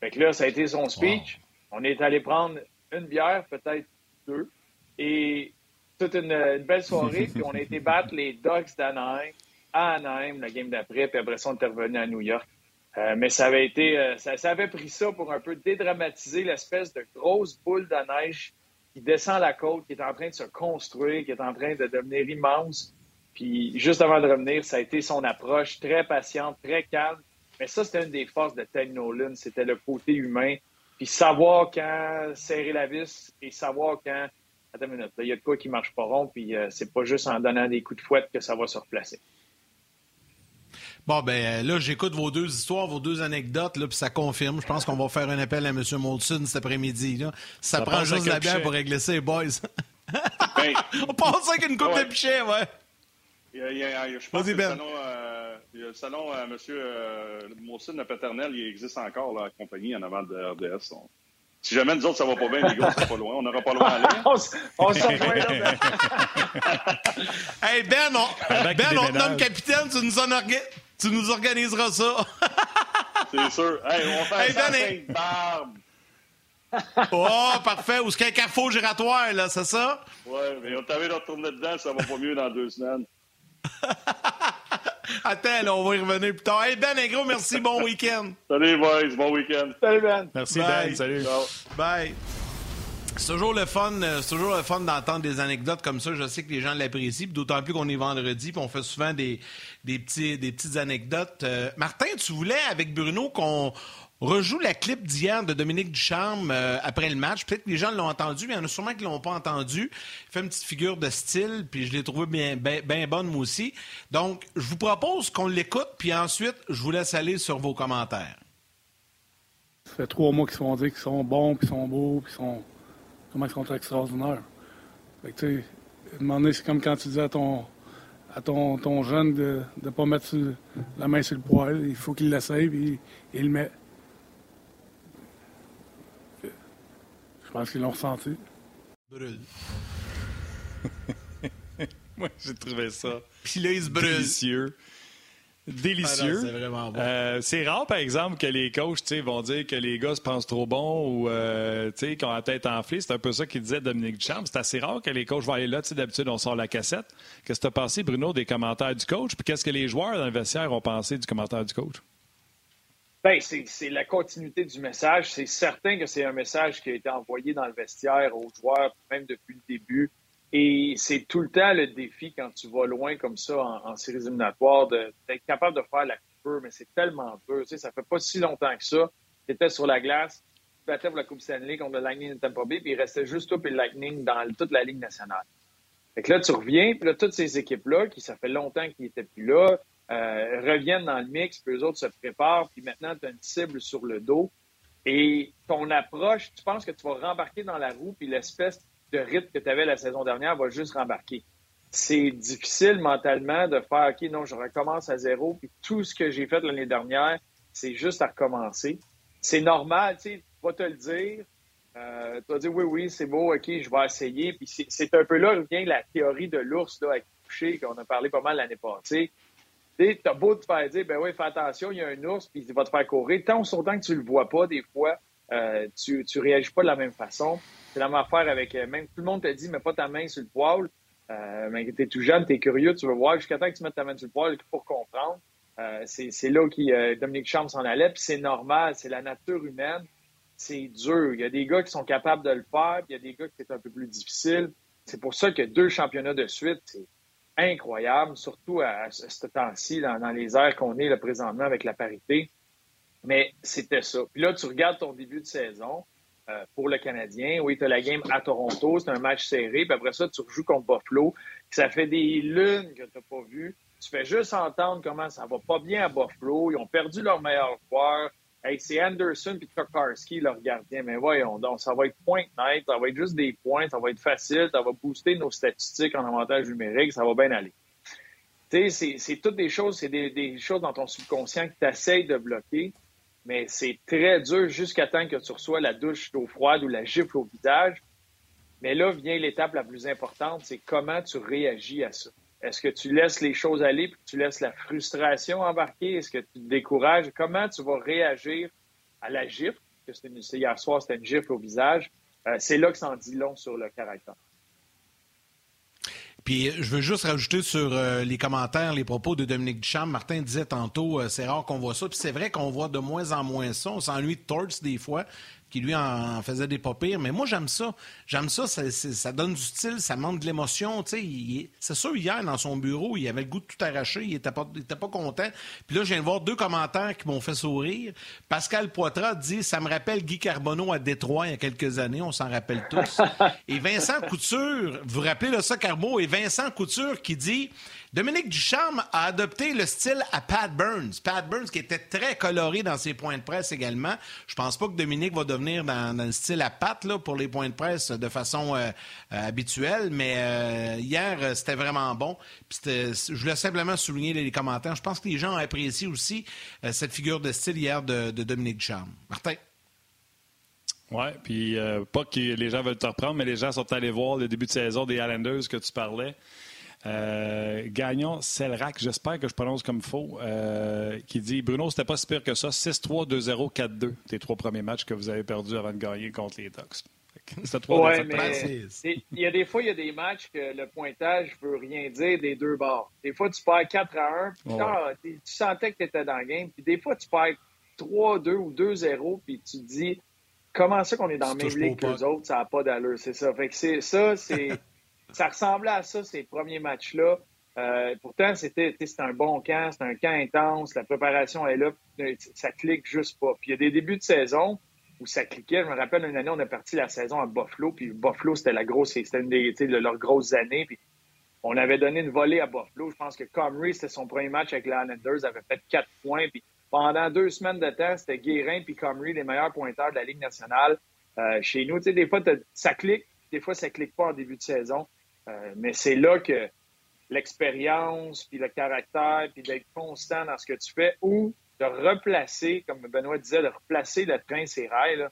Fait que là, ça a été son speech. On est allé prendre une bière, peut-être deux, et toute une, belle soirée, puis on a été battre les Ducks d'Anaheim à Anaheim, la game d'après, puis après ça, on est revenu à New York. Euh, mais ça avait été, euh, ça, avait pris ça pour un peu dédramatiser l'espèce de grosse boule de neige qui descend la côte, qui est en train de se construire, qui est en train de devenir immense. Puis juste avant de revenir, ça a été son approche très patiente, très calme. Mais ça, c'était une des forces de Ted Nolan, c'était le côté humain. Puis savoir quand serrer la vis et savoir quand attends une minute, il y a de quoi qui marche pas rond, puis c'est pas juste en donnant des coups de fouette que ça va se replacer. Bon, ben là, j'écoute vos deux histoires, vos deux anecdotes, là, puis ça confirme. Je pense qu'on va faire un appel à M. Molson cet après-midi. Ça, ça, prend juste la bière pour régler ça, les boys. [LAUGHS] Ben, On passe avec une coupe de pichet, ouais. Il y a, je pense que le salon, euh, le salon à M. Euh, Molson, le paternel, il existe encore, la compagnie, en avant de RDS. Si jamais nous autres, ça va pas bien, les gars, c'est pas loin. On n'aura pas loin à aller. [LAUGHS] on s'en rejoint là. Ben. [LAUGHS] hey, Ben, on, ben, on te nomme capitaine, tu nous en organises. Tu nous organiseras ça. [LAUGHS] C'est sûr. Hey, on va faire ça avec barbe. oh, parfait. Ou ce qu'un carrefour giratoire, là, c'est ça? Oui, mais on t'avait retourné dedans, ça va pas mieux dans deux semaines. [LAUGHS] Attends, là, on va y revenir plus tard. Hey Ben, un gros merci, bon [LAUGHS] week-end. Salut, boys, bon week-end. Salut, Ben. Merci, Ben. Salut. Bye. C'est toujours le fun, euh, toujours le fun d'entendre des anecdotes comme ça. Je sais que les gens l'apprécient, d'autant plus qu'on est vendredi, puis on fait souvent des, des, petits, des petites anecdotes. Euh, Martin, tu voulais avec Bruno qu'on rejoue la clip d'hier de Dominique Ducharme euh, après le match. Peut-être que les gens l'ont entendu, mais il y en a sûrement qui ne l'ont pas entendu. Il fait une petite figure de style, puis je l'ai trouvé bien, bien, bonne moi aussi. Donc, je vous propose qu'on l'écoute, puis ensuite, je vous laisse aller sur vos commentaires. Ça fait trois mois qu'ils se font dire qu'ils sont bons, puis sont beaux, puis sont comment ils sont extraordinaires. Fait que, tu sais, c'est comme quand tu dis à ton, à ton, ton jeune de ne pas mettre la main sur le poêle. Il faut qu'il l'essaye, puis il, le met. Je pense qu'ils l'ont ressenti. Brûle. [LAUGHS] Moi, j'ai trouvé ça. Puis là, il se brûle. Délicieux délicieux. c'est vraiment bon. Euh, c'est rare, par exemple, que les coachs vont dire que les gars se pensent trop bons ou euh, qu'ils ont la tête enflée. C'est un peu ça qu'il disait Dominique Duchamp. C'est assez rare que les coachs vont aller là. D'habitude, on sort la cassette. Qu'est-ce que tu as pensé, Bruno, des commentaires du coach? Puis qu'est-ce que les joueurs dans le vestiaire ont pensé du commentaire du coach? Bien, c'est la continuité du message. C'est certain que c'est un message qui a été envoyé dans le vestiaire aux joueurs, même depuis le début. Et c'est tout le temps le défi quand tu vas loin comme ça en, séries éliminatoires d'être capable de faire la coupure, mais c'est tellement dur. Tu sais, ça fait pas si longtemps que ça. Tu étais sur la glace, tu battais pour la Coupe Stanley contre le Lightning de Tampa Bay, puis il restait juste toi et le Lightning dans toute la Ligue nationale. Fait que là, tu reviens, puis là, toutes ces équipes-là, qui ça fait longtemps qu'ils n'étaient plus là, euh, reviennent dans le mix, puis eux autres se préparent, puis maintenant, tu as une cible sur le dos. Et ton approche, tu penses que tu vas rembarquer dans la roue, puis l'espèce de rythme que tu avais la saison dernière va juste rembarquer. C'est difficile mentalement de faire OK, non, je recommence à zéro, puis tout ce que j'ai fait l'année dernière, c'est juste à recommencer. C'est normal, tu sais, vas te le dire. Euh, tu vas dire oui, oui, c'est beau, OK, je vais essayer. Puis c'est un peu là où vient la théorie de l'ours avec coucher, qu'on a parlé pas mal l'année passée. Tu as beau te faire dire, ben oui, fais attention, il y a un ours, puis il va te faire courir. Tant au temps que tu le vois pas, des fois, euh, tu, tu réagis pas de la même façon. C'est la même affaire avec, euh, même tout le monde te dit, mets pas ta main sur le poêle. Euh, mais tu es tout jeune, tu es curieux, tu veux voir jusqu'à temps que tu mettes ta main sur le poêle pour comprendre. Euh, c'est là que Dominique Champ s'en allait, puis c'est normal, c'est la nature humaine. C'est dur. Il y a des gars qui sont capables de le faire, puis il y a des gars qui c'est un peu plus difficile. C'est pour ça que deux championnats de suite, c'est incroyable, surtout à, ce temps-ci, dans, dans, les airs qu'on est là, présentement avec la parité. Mais c'était ça. Puis là, tu regardes ton début de saison euh, pour le Canadien. Oui, tu as la game à Toronto, c'est un match serré. Puis après ça, tu rejoues contre Buffalo. Ça fait des lunes que tu n'as pas vu. Tu fais juste entendre comment ça va pas bien à Buffalo. Ils ont perdu leur meilleur joueur. Hey, c'est Anderson et Tokarski, leur gardien. Mais voyons donc, ça va être point net, ça va être juste des points, ça va être facile, ça va booster nos statistiques en avantage numérique, ça va bien aller. Tu sais, c'est toutes des choses, c'est des, des, choses dans ton subconscient que tu essayes de bloquer mais c'est très dur jusqu'à temps que tu reçois la douche d'eau froide ou la gifle au visage. Mais là vient l'étape la plus importante, c'est comment tu réagis à ça. Est-ce que tu laisses les choses aller puis tu laisses la frustration embarquer? Est-ce que tu te décourages? Comment tu vas réagir à la gifle? Que hier soir, c'était une gifle au visage. Euh, c'est là que ça en dit long sur le caractère. Puis je veux juste rajouter sur euh, les commentaires, les propos de Dominique Duchamp. Martin disait tantôt, euh, c'est rare qu'on voit ça. Puis c'est vrai qu'on voit de moins en moins ça. On s'ennuie de Torts des fois, lui en, faisait des pas pires. Mais moi, j'aime ça. J'aime ça, ça, donne du style, ça montre de l'émotion. C'est sûr, hier, dans son bureau, il avait le goût de tout arracher, il était pas, content. Puis là, je viens de voir deux commentaires qui m'ont fait sourire. Pascal Poitras dit « Ça me rappelle Guy Carbonneau à Détroit il y a quelques années, on s'en rappelle tous. » Et Vincent Couture, vous vous rappelez ça, Carbo, et Vincent Couture qui dit Dominique Ducharme a adopté le style à Pat Burns. Pat Burns qui était très coloré dans ses points de presse également. Je pense pas que Dominique va devenir dans, le style à Pat là, pour les points de presse de façon euh, euh, habituelle, mais euh, hier, c'était vraiment bon. je voulais simplement souligner les commentaires. Je pense que les gens ont apprécié aussi cette figure de style hier de, Dominique Ducharme. Martin? Oui, puis pas que les gens veulent te reprendre, mais les gens sont allés voir le début de saison des Islanders que tu parlais. Euh, Gagnon Selrac, j'espère que je prononce comme faux, euh, qui dit Bruno, c'était pas si pire que ça. 6-3, 2-0, 4-2, tes trois premiers matchs que vous avez perdus avant de gagner contre les Ducks. Ouais, mais il y a des fois, il y a des matchs que le pointage ne veut rien dire des deux bords. Des fois, tu perds 4 à 1, puis tu sentais que tu étais dans le game. Puis des fois, tu perds 3-2 ou 2-0, puis tu te dis comment ça qu'on est dans la même ligue que les autres, ça n'a pas d'allure. C'est ça. Fait que c'est ça, c'est. [LAUGHS] ça ressemblait à ça, ces premiers matchs-là. Euh, pourtant, c'était un bon camp, c'était un camp intense, la préparation est là, ça clique juste pas. Puis il y a des débuts de saison où ça cliquait. Je me rappelle une année, on a parti la saison à Buffalo, puis Buffalo, c'était la grosse, c'était une de leurs grosses années. Puis on avait donné une volée à Buffalo. Je pense que Comrie, c'était son premier match avec les Islanders, avait fait quatre points. Puis pendant deux semaines de temps, c'était Guérin puis Comrie, les meilleurs pointeurs de la Ligue nationale. Euh, chez nous, tu sais, des fois, ça clique, des fois, ça clique pas en début de saison. Euh, mais c'est là que l'expérience, puis le caractère, puis d'être constant dans ce que tu fais, ou de replacer, comme Benoît disait, de replacer le train, ses rails,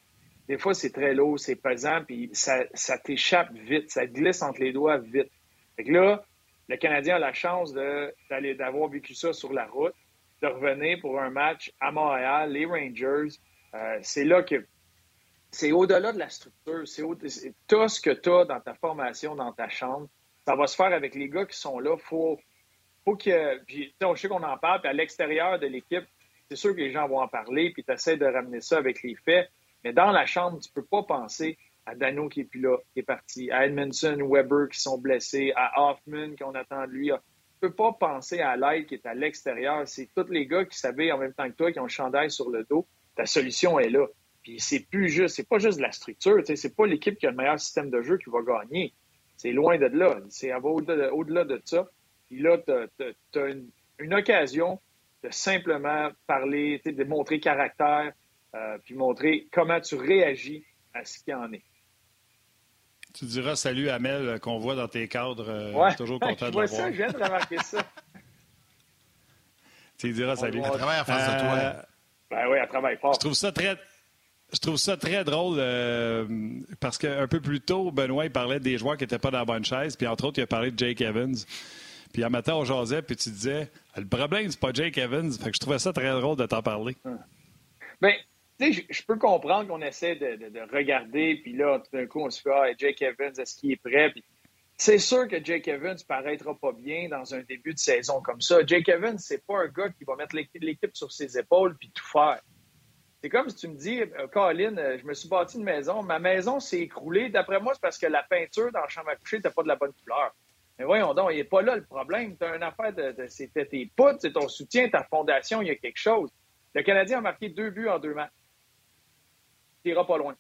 des fois, c'est très lourd, c'est pesant, puis ça, ça t'échappe vite, ça glisse entre les doigts vite. Fait que là, le Canadien a la chance d'avoir vécu ça sur la route, de revenir pour un match à Montréal, les Rangers. Euh, c'est là que c'est au-delà de la structure. C'est tout ce que tu as dans ta formation, dans ta chambre. Ça va se faire avec les gars qui sont là. Faut, faut que. Puis, on sait qu'on en parle, puis à l'extérieur de l'équipe, c'est sûr que les gens vont en parler, puis tu essaies de ramener ça avec les faits. Mais dans la chambre, tu peux pas penser à Dano qui est plus là, qui est parti, à Edmondson, Weber qui sont blessés, à Hoffman qu'on attend de lui. Tu peux pas penser à Light qui est à l'extérieur. C'est tous les gars qui savaient en même temps que toi, qui ont le chandail sur le dos. Ta solution est là. Puis c'est plus juste, c'est pas juste de la structure, c'est pas l'équipe qui a le meilleur système de jeu qui va gagner. C'est loin de là. C'est au-delà de ça. Puis là, tu as, une, occasion de simplement parler, de montrer caractère, euh, puis montrer comment tu réagis à ce qu'il en est. Tu diras salut à Mel euh, qu'on voit dans tes cadres. Euh, ouais. Toujours [LAUGHS] content de le voir. ça, je viens de remarquer ça. [LAUGHS] tu diras salut. Elle travaille à face de toi. Ben oui, elle travaille fort. Je trouve ça très, je trouve ça très drôle euh, parce qu'un peu plus tôt, Benoît il parlait des joueurs qui n'étaient pas dans la bonne chaise. Puis entre autres, il a parlé de Jake Evans. Puis un matin, on jasait, puis tu disais le problème, c'est pas Jake Evans. Fait que je trouvais ça très drôle de t'en parler. Bien, tu sais, je peux comprendre qu'on essaie de, regarder, puis là, tout d'un coup, on se fait ah, Jake Evans, est-ce qu'il est prêt? Puis c'est sûr que Jake Evans paraîtra pas bien dans un début de saison comme ça. Jake Evans, c'est pas un gars qui va mettre l'équipe sur ses épaules puis tout faire. C'est comme si tu me dis, euh, Colin, euh, je me suis bâti une maison, ma maison s'est écroulée. D'après moi, c'est parce que la peinture dans la chambre à coucher n'était pas de la bonne couleur. Mais voyons donc, il n'est pas là le problème. Tu as une affaire de. c'était tes poutres, c'est ton soutien, ta fondation, il y a quelque chose. Le Canadien a marqué deux buts en deux matchs. Tu n'iras pas loin.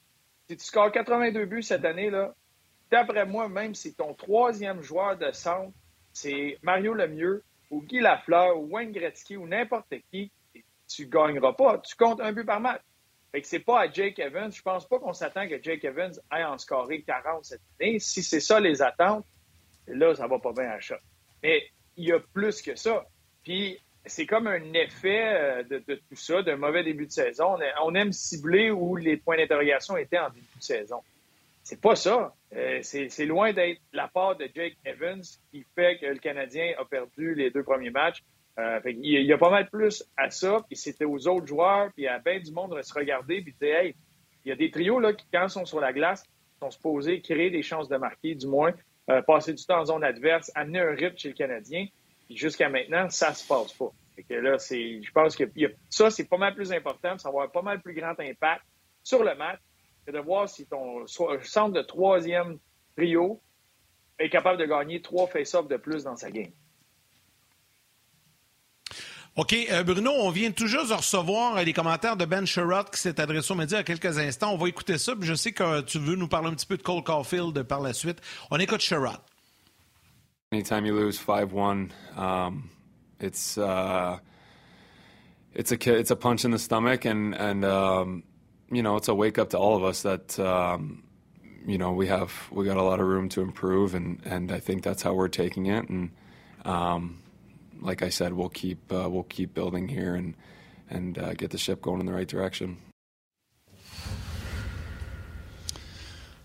Si tu scores 82 buts cette année, là, d'après moi, même si ton troisième joueur de centre, c'est Mario Lemieux, ou Guy Lafleur, ou Wayne Gretzky, ou n'importe qui, tu gagneras pas. Tu comptes un but par match. Fait que c'est pas à Jake Evans. Je pense pas qu'on s'attend que Jake Evans aille en scorer 40 cette année. Si c'est ça les attentes, là, ça va pas bien à chat. Mais il y a plus que ça. Puis c'est comme un effet euh, de, tout ça, d'un mauvais début de saison. On aime cibler où les points d'interrogation étaient en début de saison. C'est pas ça. Euh, c'est loin d'être la part de Jake Evans qui fait que le Canadien a perdu les deux premiers matchs. Euh, il, y a pas mal plus à ça, puis c'était aux autres joueurs, puis à bien du monde de se regarder, puis dire, hey, il y a des trios là, qui, quand ils sont sur la glace, sont supposés créer des chances de marquer, du moins, euh, passer du temps en zone adverse, amener un rythme chez le Canadien. Puis jusqu'à maintenant, ça se passe pas. Fait que là, c'est, je pense que ça, c'est pas mal plus important, ça va avoir pas mal plus grand impact sur le match. que de voir si ton centre de troisième trio est capable de gagner trois face-offs de plus dans sa game. OK, euh, Bruno, on vient juste de recevoir les commentaires de Ben Sherrod qui s'est adressé aux médias il y a quelques instants. On va écouter ça, puis je sais que tu veux nous parler un petit peu de Cole Caulfield par la suite. On écoute Sherrod. Anytime you lose 5-1, um, it's uh, it's a it's a punch in the stomach, and and um, you know it's a wake up to all of us that um, you know we have we got a lot of room to improve, and and I think that's how we're taking it, and like I said, we'll keep uh, we'll keep building here and and uh, get the ship going in the right direction.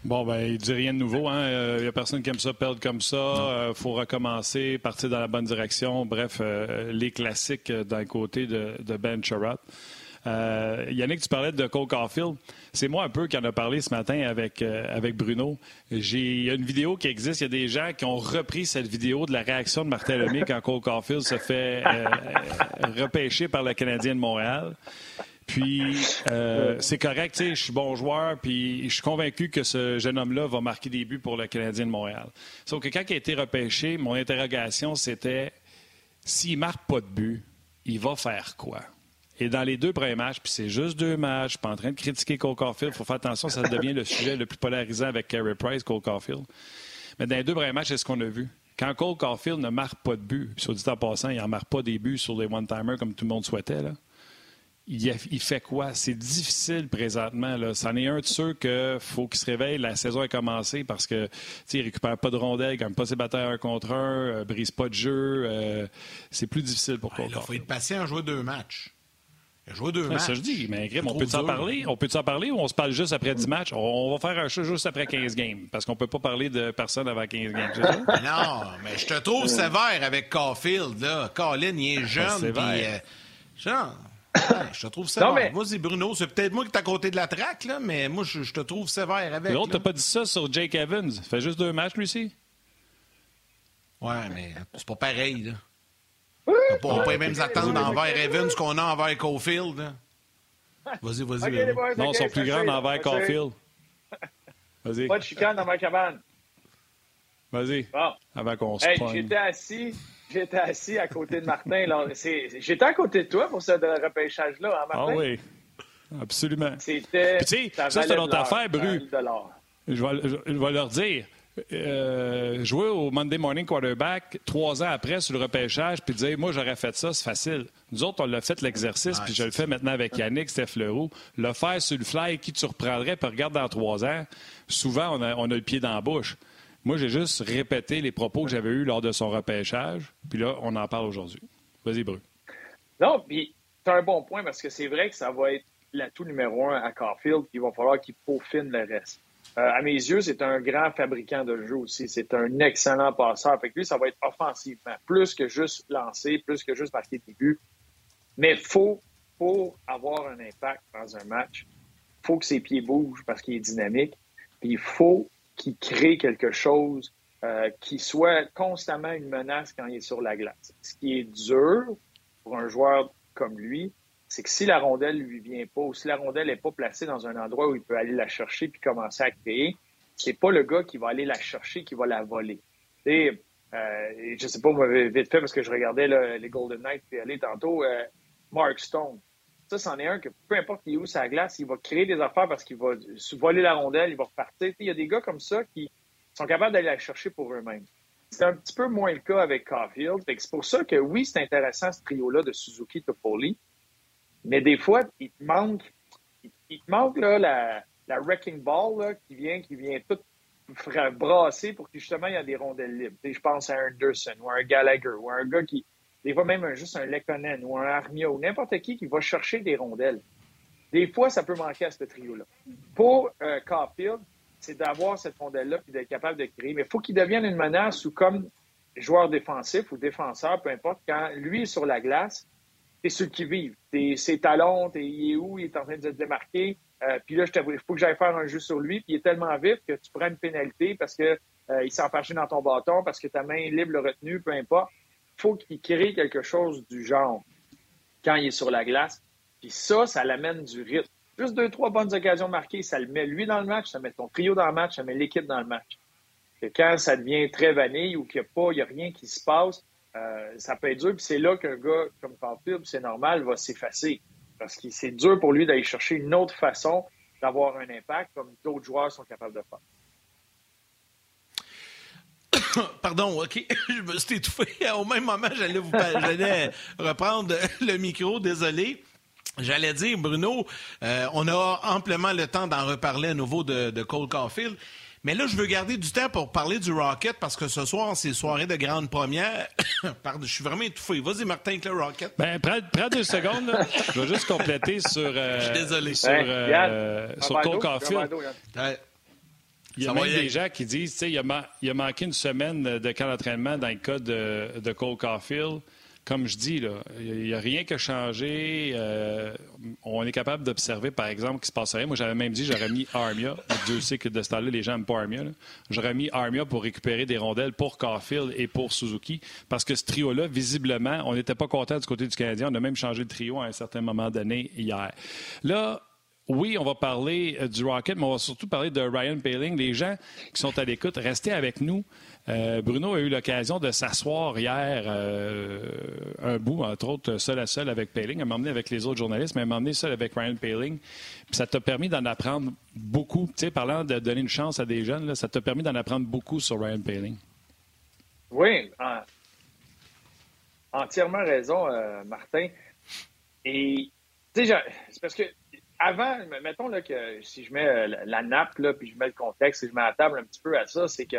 Bon, ben, il dit rien de nouveau. Il hein. n'y euh, a personne qui aime ça perdre comme ça. Il euh, faut recommencer, partir dans la bonne direction. Bref, euh, les classiques d'un côté de, de Ben Sherratt. Yannick, tu parlais de Cole Caulfield. C'est moi un peu qui en a parlé ce matin avec, avec Bruno. Il y a une vidéo qui existe. Il y a des gens qui ont repris cette vidéo de la réaction de Martin Lemay quand Cole Caulfield se fait repêcher par le Canadien de Montréal. Puis, euh, c'est correct, je suis bon joueur, puis je suis convaincu que ce jeune homme-là va marquer des buts pour le Canadien de Montréal. Sauf que quand il a été repêché, mon interrogation, c'était s'il marque pas de but, il va faire quoi? Et dans les deux premiers matchs, puis c'est juste deux matchs, je suis pas en train de critiquer Cole Caulfield, il faut faire attention, ça devient le sujet le plus polarisant avec Carey Price, Cole Caulfield. Mais dans les deux premiers matchs, c'est ce qu'on a vu. Quand Cole Caulfield ne marque pas de but, sur dit en passant, il n'en marque pas des buts sur les one-timers comme tout le monde souhaitait, là il, fait quoi? C'est difficile présentement. Là. C'en est un de ceux qu'il faut qu'il se réveille. La saison a commencé parce que il récupère pas de rondelles, gagne pas ses batailles un contre un, euh, brise pas de jeu. Euh, c'est plus difficile pour ouais, Il faut être patient à jouer deux matchs. Il a joué deux matchs. Ça, je dis, mais on peut s'en parler? On peut s'en parler ou on se parle juste après 10 matchs? On, va faire un show juste après 15 games parce qu'on peut pas parler de personne avant 15 games. [LAUGHS] non, mais je te trouve sévère avec Caulfield. Là. Colin, il est jeune. Puis, euh, genre, je te trouve sévère. mais... Vas-y, Bruno, c'est peut-être moi qui t'ai à côté de la traque, là, mais moi, je, te trouve sévère avec. L'autre, t'as pas dit ça sur Jake Evans? Il fait juste deux matchs, lui aussi? Ouais, mais c'est pas pareil, là. On n'a pas, les mêmes attentes envers Evans qu'on a envers Caulfield. Vas-y, vas-y. Okay, non, ils sont plus grands envers Caulfield. Vas-y. Pas de chicane dans ma cabane. Vas-y. Bon. Avant qu'on se hey, J'étais assis J'étais assis à côté de Martin. J'étais à côté de toi pour ce repêchage-là, hein, Martin? Ah oui, absolument. C'était. ça, c'est une autre affaire, Bru. Je vais, je vais leur dire. Euh, jouer au Monday Morning Quarterback trois ans après sur le repêchage, puis dire Moi, j'aurais fait ça, c'est facile. Nous autres, on l'a fait l'exercice, puis je le fais maintenant avec Yannick, Steph Leroux. Le faire sur le fly, qui tu reprendrais, puis regarde dans trois ans, souvent, on a, on a le pied dans la bouche. Moi, j'ai juste répété les propos que j'avais eus lors de son repêchage. Puis là, on en parle aujourd'hui. Vas-y, Bru. Non, puis c'est un bon point parce que c'est vrai que ça va être l'atout numéro un à Carfield. Puis il va falloir qu'il peaufine le reste. Euh, à mes yeux, c'est un grand fabricant de jeux aussi. C'est un excellent passeur. Fait que lui, ça va être offensivement. Plus que juste lancer, plus que juste marquer des buts. Mais faut, pour avoir un impact dans un match, faut que ses pieds bougent parce qu'il est dynamique. Il faut qui crée quelque chose euh, qui soit constamment une menace quand il est sur la glace. Ce qui est dur pour un joueur comme lui, c'est que si la rondelle lui vient pas, ou si la rondelle n'est pas placée dans un endroit où il peut aller la chercher puis commencer à créer, c'est pas le gars qui va aller la chercher qui va la voler. Et, euh, je sais pas, moi, vite fait, parce que je regardais les Golden Knights puis aller tantôt, euh, Mark Stone. Ça, c'en est un que peu importe qui est où sa glace, il va créer des affaires parce qu'il va voler la rondelle, il va repartir. Il y a des gars comme ça qui sont capables d'aller la chercher pour eux-mêmes. C'est un petit peu moins le cas avec Caulfield. C'est pour ça que oui, c'est intéressant ce trio-là de Suzuki Topoli, mais des fois, il te manque, il, manque là, la, wrecking ball qui vient, qui vient tout brasser pour que justement il y ait des rondelles libres. je pense à un Anderson ou à un Gallagher ou à un gars qui, des fois même juste un Lekonen ou un Armia ou n'importe qui qui va chercher des rondelles. Des fois, ça peut manquer à ce trio-là. Pour euh, Caulfield, c'est d'avoir cette rondelle-là et d'être capable de créer. Mais il faut qu'il devienne une menace ou comme joueur défensif ou défenseur, peu importe, quand lui est sur la glace, c'est ceux qui vivent. Ses talons, il est où, il est en train de se démarquer. Euh, puis là, je il faut que j'aille faire un jeu sur lui, puis il est tellement vif que tu prends une pénalité parce qu'il euh, s'est empêché dans ton bâton, parce que ta main libre le retenu, peu importe faut qu'il crée quelque chose du genre quand il est sur la glace. Puis ça, ça l'amène du rythme. Juste deux, trois bonnes occasions marquées, ça le met lui dans le match, ça met ton trio dans le match, ça met l'équipe dans le match. Et quand ça devient très vanille ou qu'il n'y a pas, il n'y a rien qui se passe, euh, ça peut être dur. Puis c'est là qu'un gars comme Caulfield, c'est normal, va s'effacer. Parce que c'est dur pour lui d'aller chercher une autre façon d'avoir un impact comme d'autres joueurs sont capables de faire. [COUGHS] Pardon, OK, [COUGHS] je me suis étouffé. [LAUGHS] Au même moment, j'allais, vous, reprendre le micro, désolé. J'allais dire, Bruno, euh, on a amplement le temps d'en reparler à nouveau de, de Cole Caulfield. Mais là, je veux garder du temps pour parler du Rocket parce que ce soir, c'est soirée de grande première. [COUGHS] Pardon, je suis vraiment étouffé. Vas-y, Martin, avec le Rocket. Ben, prends, deux secondes. [LAUGHS] Je vais juste compléter sur. Euh, je suis désolé. Sur, euh, sur Cole Caulfield. Il y a même des gens qui disent, tu sais, il, a manqué une semaine de camp d'entraînement dans le cas de, de Cole Caulfield comme je dis, il n'y a rien qui a changé. Euh, on est capable d'observer, par exemple, qu'il se passe rien. Moi, j'avais même dit j'aurais mis Armia. Dieu sait que de ce temps-là, les gens n'aiment pas Armia. J'aurais mis Armia pour récupérer des rondelles pour Caulfield et pour Suzuki. Parce que ce trio-là, visiblement, on n'était pas content du côté du Canadien. On a même changé de trio à un certain moment donné hier. Là, oui, on va parler euh, du Rocket, mais on va surtout parler de Ryan Paling. Les gens qui sont à l'écoute, restez avec nous. Euh, Bruno a eu l'occasion de s'asseoir hier euh, un bout, entre autres, seul à seul avec Paling. Elle m'a emmené avec les autres journalistes, mais elle m'a emmené seul avec Ryan Paling. Puis ça t'a permis d'en apprendre beaucoup. Tu sais, parlant de donner une chance à des jeunes, ça t'a permis d'en apprendre beaucoup sur Ryan Paling. Oui, entièrement raison, Martin. Et, tu sais, c'est parce que avant, mettons là, que si je mets la nappe, là, puis je mets le contexte et je mets la table un petit peu à ça, c'est que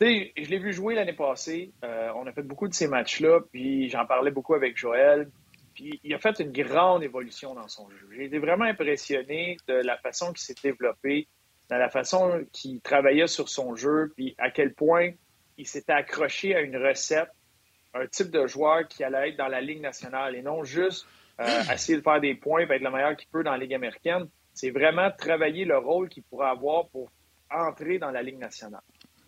je l'ai vu jouer l'année passée. Euh, on a fait beaucoup de ces matchs-là, puis j'en parlais beaucoup avec Joël. Puis il a fait une grande évolution dans son jeu. J'ai été vraiment impressionné de la façon qu'il s'est développé, de la façon qu'il travaillait sur son jeu, puis à quel point il s'était accroché à une recette, un type de joueur qui allait être dans la Ligue nationale et non juste euh, essayer de faire des points et être le meilleur qu'il peut dans la Ligue américaine. C'est vraiment travailler le rôle qu'il pourrait avoir pour entrer dans la Ligue nationale.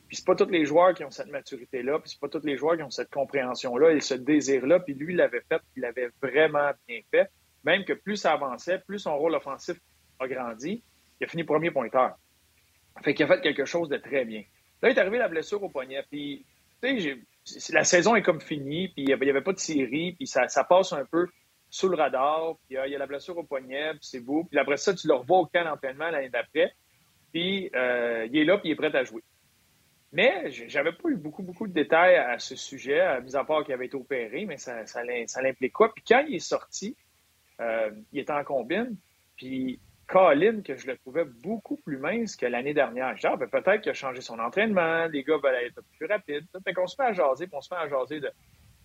Puis c'est pas tous les joueurs qui ont cette maturité-là, puis c'est pas tous les joueurs qui ont cette compréhension-là et ce désir-là. Puis lui, il l'avait fait, il l'avait vraiment bien fait. Même que plus ça avançait, plus son rôle offensif a grandi. Il a fini premier pointeur. Fait qu'il a fait quelque chose de très bien. Là, il est arrivé la blessure au poignet. Puis, tu sais, la saison est comme finie, puis il n'y avait pas de série, puis ça, passe un peu sous le radar, puis il y a la blessure au poignet, puis c'est beau. Puis après ça, tu le revois au camp d'entraînement l'année d'après, puis euh, il est là, puis il est prêt à jouer. Mais j'avais pas eu beaucoup, beaucoup de détails à ce sujet, mis à part qu'il avait été opéré, mais ça, ça, l'implique quoi? Puis quand il est sorti, euh, il était en combine, puis Colin, que je le trouvais beaucoup plus mince que l'année dernière. Je ah, ben, peut-être qu'il a changé son entraînement, les gars veulent être plus rapides. Fait qu'on se met à jaser, puis on se met à jaser de,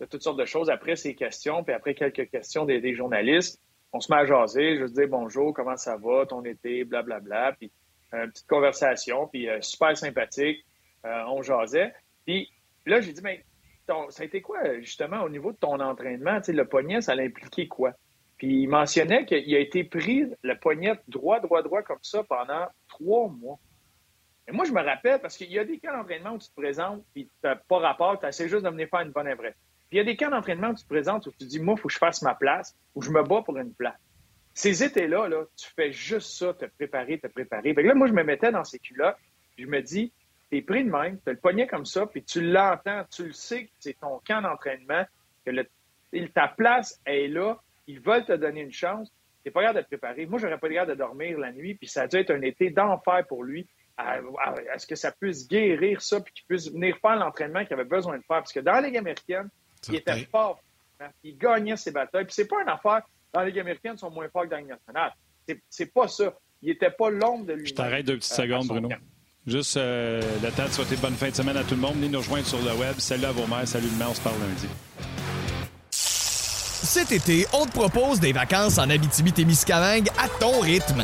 toutes sortes de choses après ces questions, puis après quelques questions des, journalistes. On se met à jaser, je dis bonjour, comment ça va, ton été, blablabla, bla, bla, puis euh, une petite conversation, puis euh, super sympathique. Euh, on jasait. Puis là, j'ai dit, mais ça a été quoi, justement, au niveau de ton entraînement? le poignet, ça l'impliquait quoi? Puis il mentionnait qu'il a été pris le poignet droit, droit, droit comme ça pendant trois mois. Et moi, je me rappelle, parce qu'il y a des cas d'entraînement où tu te présentes, puis tu n'as pas rapport, tu essaies juste de venir faire une bonne vraie. Puis il y a des cas d'entraînement où tu te présentes, où tu dis, moi, il faut que je fasse ma place, où je me bats pour une place. Ces étés-là, là, tu fais juste ça, te préparer, te préparer. Fait là, moi, je me mettais dans ces culottes, puis je me dis, t'es pris de même, tu le poignet comme ça, puis tu l'entends, tu le sais que c'est ton camp d'entraînement, que ta place est là, ils veulent te donner une chance, t'es pas capable de te préparer. Moi, j'aurais pas le de dormir la nuit, puis ça a dû être un été d'enfer pour lui. À, ce que ça puisse guérir ça, puis qu'il puisse venir faire l'entraînement qu'il avait besoin de faire. Parce que dans la Ligue américaine, il était fort. Hein, il gagnait ses batailles. Puis c'est pas une affaire, dans la Ligue américaine, ils sont moins forts que dans la Ligue nationale. C'est pas ça. Il était pas l'ombre de lui. Je t'arrête deux petites euh, secondes, Bruno. Juste euh, le temps de souhaiter bonne fin de semaine à tout le monde. Venez nous rejoindre sur le web. Salut à vos mères, salut le maire, on se parle lundi. Cet été, on te propose des vacances en Abitibi-Témiscamingue à ton rythme.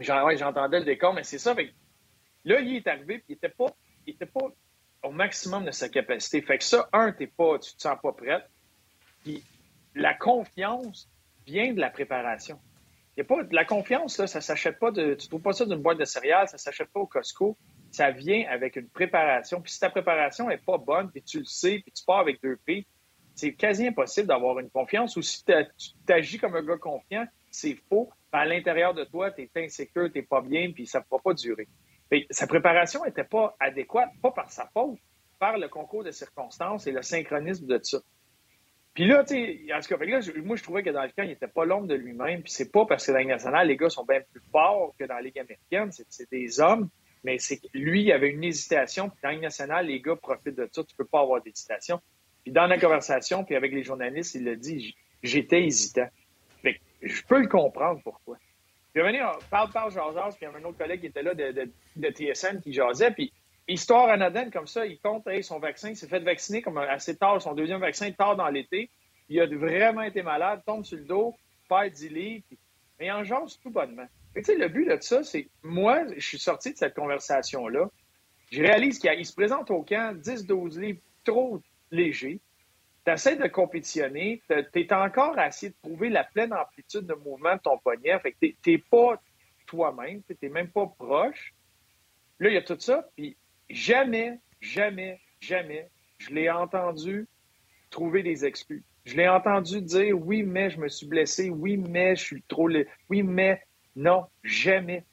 J'entendais le décor, mais c'est ça. là, il est arrivé, puis il n'était pas, pas au maximum de sa capacité. Fait que ça, un, t'es pas, tu te sens pas prête. Puis la confiance vient de la préparation. Y a pas, la confiance, là, ça s'achète pas de. Tu trouves pas ça d'une boîte de céréales, ça s'achète pas au Costco. Ça vient avec une préparation. Puis si ta préparation est pas bonne, puis tu le sais, puis tu pars avec deux pieds, c'est quasi impossible d'avoir une confiance. Ou si tu agis comme un gars confiant, c'est faux. À l'intérieur de toi, tu es insécure, tu pas bien, puis ça ne pourra pas durer. sa préparation n'était pas adéquate, pas par sa faute, par le concours de circonstances et le synchronisme de ça. Puis là, tu sais, là, moi, je trouvais que dans le camp, il n'était pas l'homme de lui-même. Puis c'est pas parce que dans la Ligue nationale, les gars sont bien plus forts que dans la Ligue américaine. C'est des hommes. Mais c'est lui, il avait une hésitation. Puis dans la Ligue nationale, les gars profitent de ça. Tu peux pas avoir d'hésitation. Puis dans la conversation, puis avec les journalistes, il a dit j'étais hésitant. Je peux le comprendre pourquoi. Puis venir, parle, parle, jase, puis il y avait un autre collègue qui était là de, de, TSN qui jasait, puis histoire anodine comme ça, il compte son vaccin, il s'est fait vacciner comme assez tard, son deuxième vaccin tard dans l'été. Il a vraiment été malade, tombe sur le dos, perd 10 livres, mais il en jase tout bonnement. Fait que, le but de ça, c'est moi, je suis sorti de cette conversation-là. Je réalise qu'il se présente au camp 10-12 livres trop léger. Tu essaies de compétitionner, tu encore à essayer de trouver la pleine amplitude de mouvement de ton poignet. Fait que pas toi-même, tu même pas proche. Là, il y a tout ça, puis jamais, jamais, jamais, je l'ai entendu trouver des excuses. Je l'ai entendu dire oui, mais je me suis blessé, oui, mais je suis trop. Oui, mais non, jamais.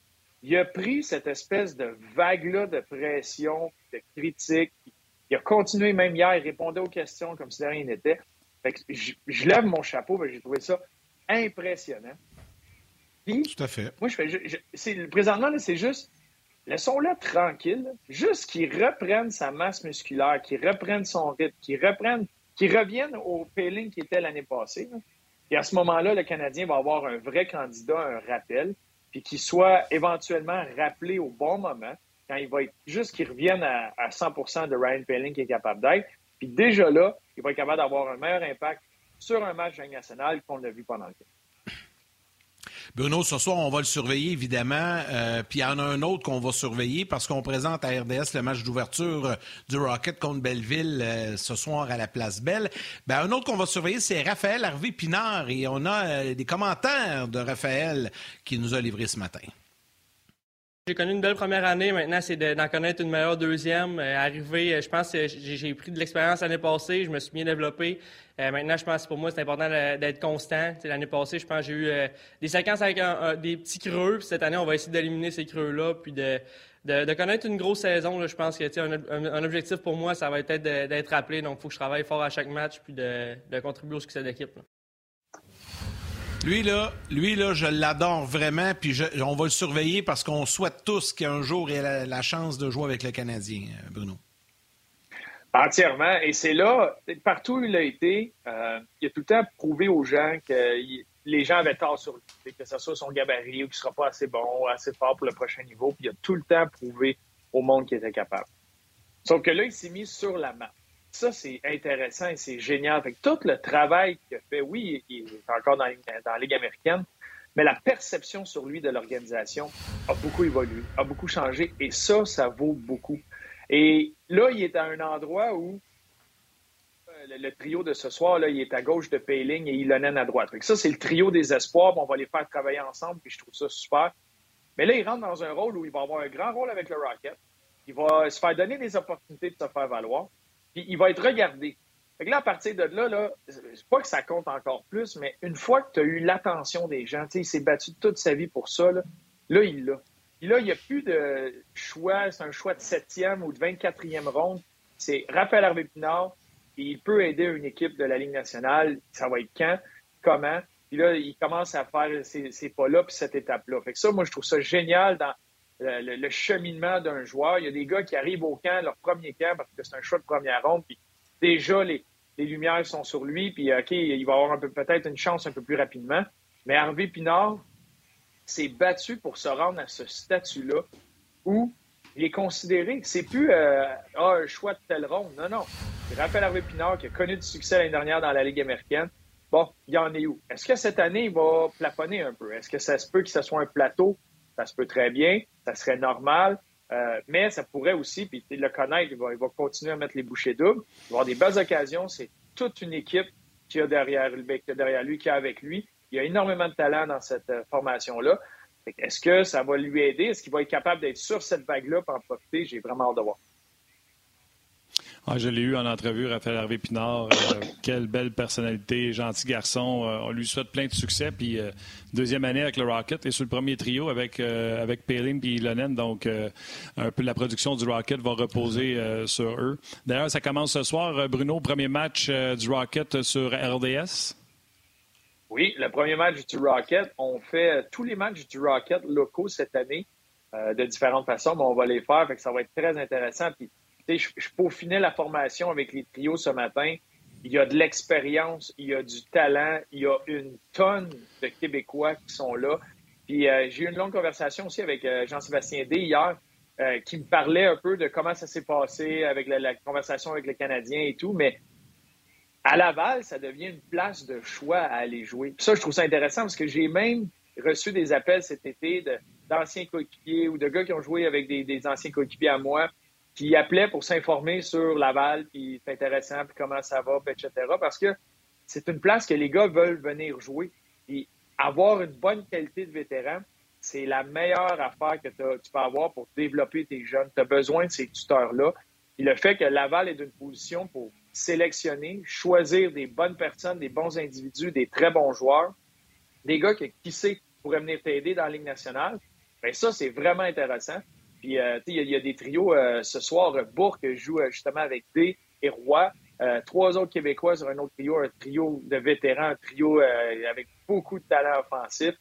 Il a pris cette espèce de vague-là de pression, de critique, il a continué même hier, il répondait aux questions comme si de rien n'était. je, lève mon chapeau, j'ai trouvé ça impressionnant. Tout à fait. Moi, je fais. présentement, c'est juste. Laissons-le tranquille, juste qu'il reprenne sa masse musculaire, qu'il reprenne son rythme, qu'il reprenne, qu'il revienne au pailing qui était l'année passée. Et à ce moment-là, le Canadien va avoir un vrai candidat, un rappel, puis qu'il soit éventuellement rappelé au bon moment quand il va juste qu'il revienne à, 100 de Ryan Pelling qui est capable d'être. Puis déjà là, il va être capable d'avoir un meilleur impact sur un match national qu'on a vu pendant le temps. Bruno, ce soir, on va le surveiller, évidemment. Euh, puis il y en a un autre qu'on va surveiller parce qu'on présente à RDS le match d'ouverture du Rocket contre Belleville euh, ce soir à la Place Belle. Ben, un autre qu'on va surveiller, c'est Raphaël Harvey Pinard. Et on a euh, des commentaires de Raphaël qui nous a livrés ce matin. J'ai connu une belle première année. Maintenant, c'est d'en connaître une meilleure deuxième. Euh, euh, je pense que j'ai pris de l'expérience l'année passée. Je me suis bien développé. Euh, maintenant, je pense que pour moi, c'est important d'être constant. L'année passée, je pense que j'ai eu des séquences avec des petits creux. Puis cette année, on va essayer d'éliminer ces creux-là. Puis de, de, connaître une grosse saison. je pense que un, un, objectif pour moi, ça va être d'être rappelé. Donc, il faut que je travaille fort à chaque match puis de, de contribuer au succès de l'équipe. Lui, là, lui, là, je l'adore vraiment, puis on va le surveiller parce qu'on souhaite tous qu'un jour il ait la, chance de jouer avec le Canadien, euh, Bruno. Entièrement. Et c'est là, partout où il a été, euh, il a tout le temps prouvé aux gens que les gens avaient tort sur lui, que ce soit son gabarit ou qu'il ne sera pas assez bon, assez fort pour le prochain niveau. Puis il a tout le temps prouvé au monde qu'il était capable. Sauf que là, il s'est mis sur la map ça, c'est intéressant et c'est génial. Fait tout le travail qu'il a fait, oui, il est encore dans, la Ligue américaine, mais la perception sur lui de l'organisation a beaucoup évolué, a beaucoup changé et ça, ça vaut beaucoup. Et là, il est à un endroit où euh, le, trio de ce soir, il est à gauche de Payling et Ilonen à droite. ça, c'est le trio des espoirs. On va les faire travailler ensemble, puis je trouve ça super. Mais là, il rentre dans un rôle où il va avoir un grand rôle avec le Rocket. Il va se faire donner des opportunités de se faire valoir il va être regardé. Fait là, à partir de là, là c'est pas que ça compte encore plus, mais une fois que tu as eu l'attention des gens, il s'est battu toute sa vie pour ça, là, il l'a. Puis là, il n'y a plus de choix, c'est un choix de septième ou de 24e ronde. C'est Raphaël Harvey Pinard, et il peut aider une équipe de la Ligue nationale. Ça va être quand, comment? Puis là, il commence à faire ces, pas-là, puis cette étape-là. Fait que ça, moi, je trouve ça génial dans le, cheminement d'un joueur. Il y a des gars qui arrivent au camp, leur premier camp, parce que c'est un choix de première ronde, puis déjà les, lumières sont sur lui, puis OK, il va avoir peut-être une chance un peu plus rapidement. Mais Harvey Pinard s'est battu pour se rendre à ce statut-là où il est considéré. C'est plus euh, ah, un choix de telle ronde. Non, non. C'est Raphaël Harvey Pinard qui a connu du succès l'année dernière dans la Ligue américaine. bon, il en est où? Est-ce que cette année, il va plafonner un peu? Est-ce que ça se peut que ce soit un plateau? Ça se peut très bien, ça serait normal, euh, mais ça pourrait aussi, puis le connaître, il va, continuer à mettre les bouchées doubles, il va avoir des belles occasions, c'est toute une équipe qui a derrière, qui a derrière lui, qui a avec lui. Il y a énormément de talent dans cette euh, formation-là. Est-ce que ça va lui aider? Est-ce qu'il va être capable d'être sur cette vague-là pour en profiter? J'ai vraiment hâte de voir. Ah, je l'ai eu en entrevue, Raphaël Hervé Pinard. Euh, quelle belle personnalité, gentil garçon. Euh, on lui souhaite plein de succès. Puis euh, deuxième année avec le Rocket et sur le premier trio avec avec Palin Ilonen. Donc un peu la production du Rocket va reposer sur eux. D'ailleurs, ça commence ce soir. Bruno, premier match du Rocket sur RDS. Oui, le premier match du Rocket. On fait tous les matchs du Rocket locaux cette année de différentes façons, mais on va les faire. Fait ça va être très intéressant. Puis je, peaufinais la formation avec les trios ce matin. Il y a de l'expérience, il y a du talent, il y a une tonne de Québécois qui sont là. Puis euh, j'ai eu une longue conversation aussi avec euh, Jean-Sébastien D hier, euh, qui me parlait un peu de comment ça s'est passé avec la, conversation avec les Canadiens et tout. Mais à Laval, ça devient une place de choix à aller jouer. ça, je trouve ça intéressant parce que j'ai même reçu des appels cet été d'anciens coéquipiers ou de gars qui ont joué avec des, des anciens coéquipiers à moi qui appelait pour s'informer sur Laval, puis c'est intéressant, puis comment ça va, puis etc. Parce que c'est une place que les gars veulent venir jouer. Et avoir une bonne qualité de vétéran, c'est la meilleure affaire que tu peux avoir pour développer tes jeunes. Tu as besoin de ces tuteurs-là. Et le fait que Laval est d'une position pour sélectionner, choisir des bonnes personnes, des bons individus, des très bons joueurs, des gars qui, qui sait, pourraient venir t'aider dans la Ligue nationale, bien ça, c'est vraiment intéressant. Puis, euh, il y, a des trios euh, ce soir. Bourque joue euh, justement avec D et Roy. trois autres Québécois sur un autre trio, un trio de vétérans, un trio avec beaucoup de talent offensif.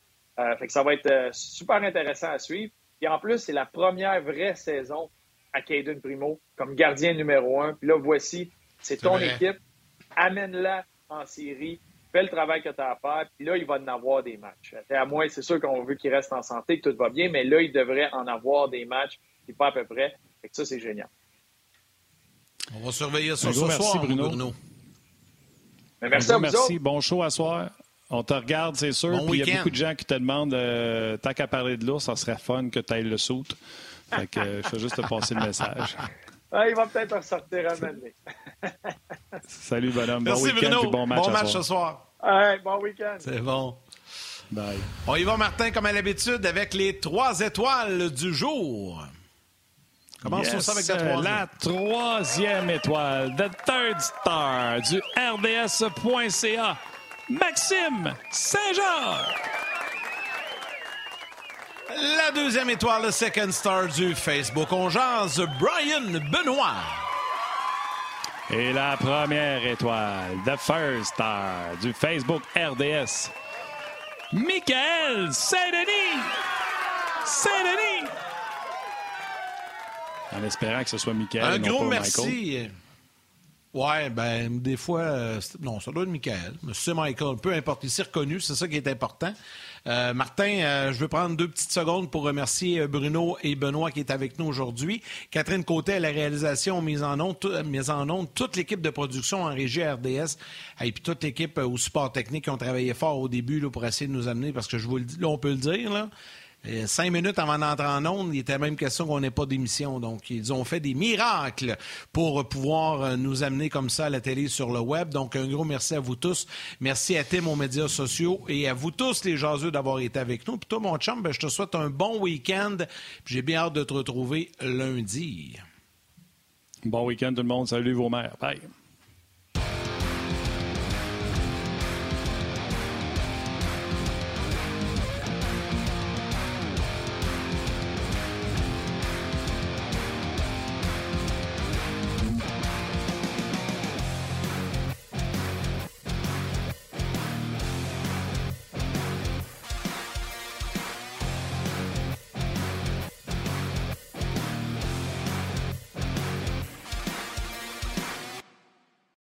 fait que ça va être super intéressant à suivre. Et en plus, c'est la première vraie saison à Caden Primo comme gardien numéro un. Puis là, voici, c'est ton équipe. Amène-la en série fais le travail que tu as à faire, puis là, il va en avoir des matchs. À moi, c'est sûr qu'on veut qu'il reste en santé, que tout va bien, mais là, il devrait en avoir des matchs, puis pas à peu près. Fait que ça, c'est génial. On va surveiller ça ce merci, soir, Bruno. Bruno. merci à vous Merci, bon show à soir. On te regarde, c'est sûr. puis il y a beaucoup de gens qui te demandent, euh, tant qu'à parler de l'ours, ça serait fun que tu ailles le saut. Fait que euh, je vais juste te passer le message. [LAUGHS] Ah, il va peut-être ressortir à mener. Salut, bonhomme. Merci, bon week-end bon match, bon match ce soir. bon week-end. C'est bon. Bye. On y va, Martin, comme à l'habitude, avec les trois étoiles du jour. Commençons ça avec la troisième. La troisième étoile, the third star du RDS.ca, Maxime Saint-Jean. La deuxième étoile, le second star du Facebook On jase, Brian Benoît. Et la première étoile, the first star du Facebook RDS, Michael Saint-Denis. Saint-Denis. En espérant que ce soit Michael. Un gros merci. Ouais, ben, des fois, euh, non, ça doit être Michael. C'est Michael, peu importe, il s'est reconnu, c'est ça qui est important. Euh, Martin, euh, je veux prendre deux petites secondes pour remercier euh, Bruno et Benoît qui est avec nous aujourd'hui. Catherine Côté à la réalisation, mise en onde, mise en toute l'équipe de production en régie RDS et puis toute l'équipe au support technique qui ont travaillé fort au début pour essayer de nous amener, parce que je vous le dis, là, on peut le dire, là, cinq minutes avant d'entrer en onde, il était même question qu'on n'ait pas d'émission. Donc, ils ont fait des miracles pour pouvoir euh, nous amener comme ça à la télé sur le web. Donc, un gros merci à vous tous. Merci à Tim aux médias sociaux et à vous tous, les jaseux, d'avoir été avec nous. Puis toi, mon chum, ben, je te souhaite un bon week-end. J'ai bien hâte de te retrouver lundi. Bon week-end tout le monde. Salut vos mères. Bye.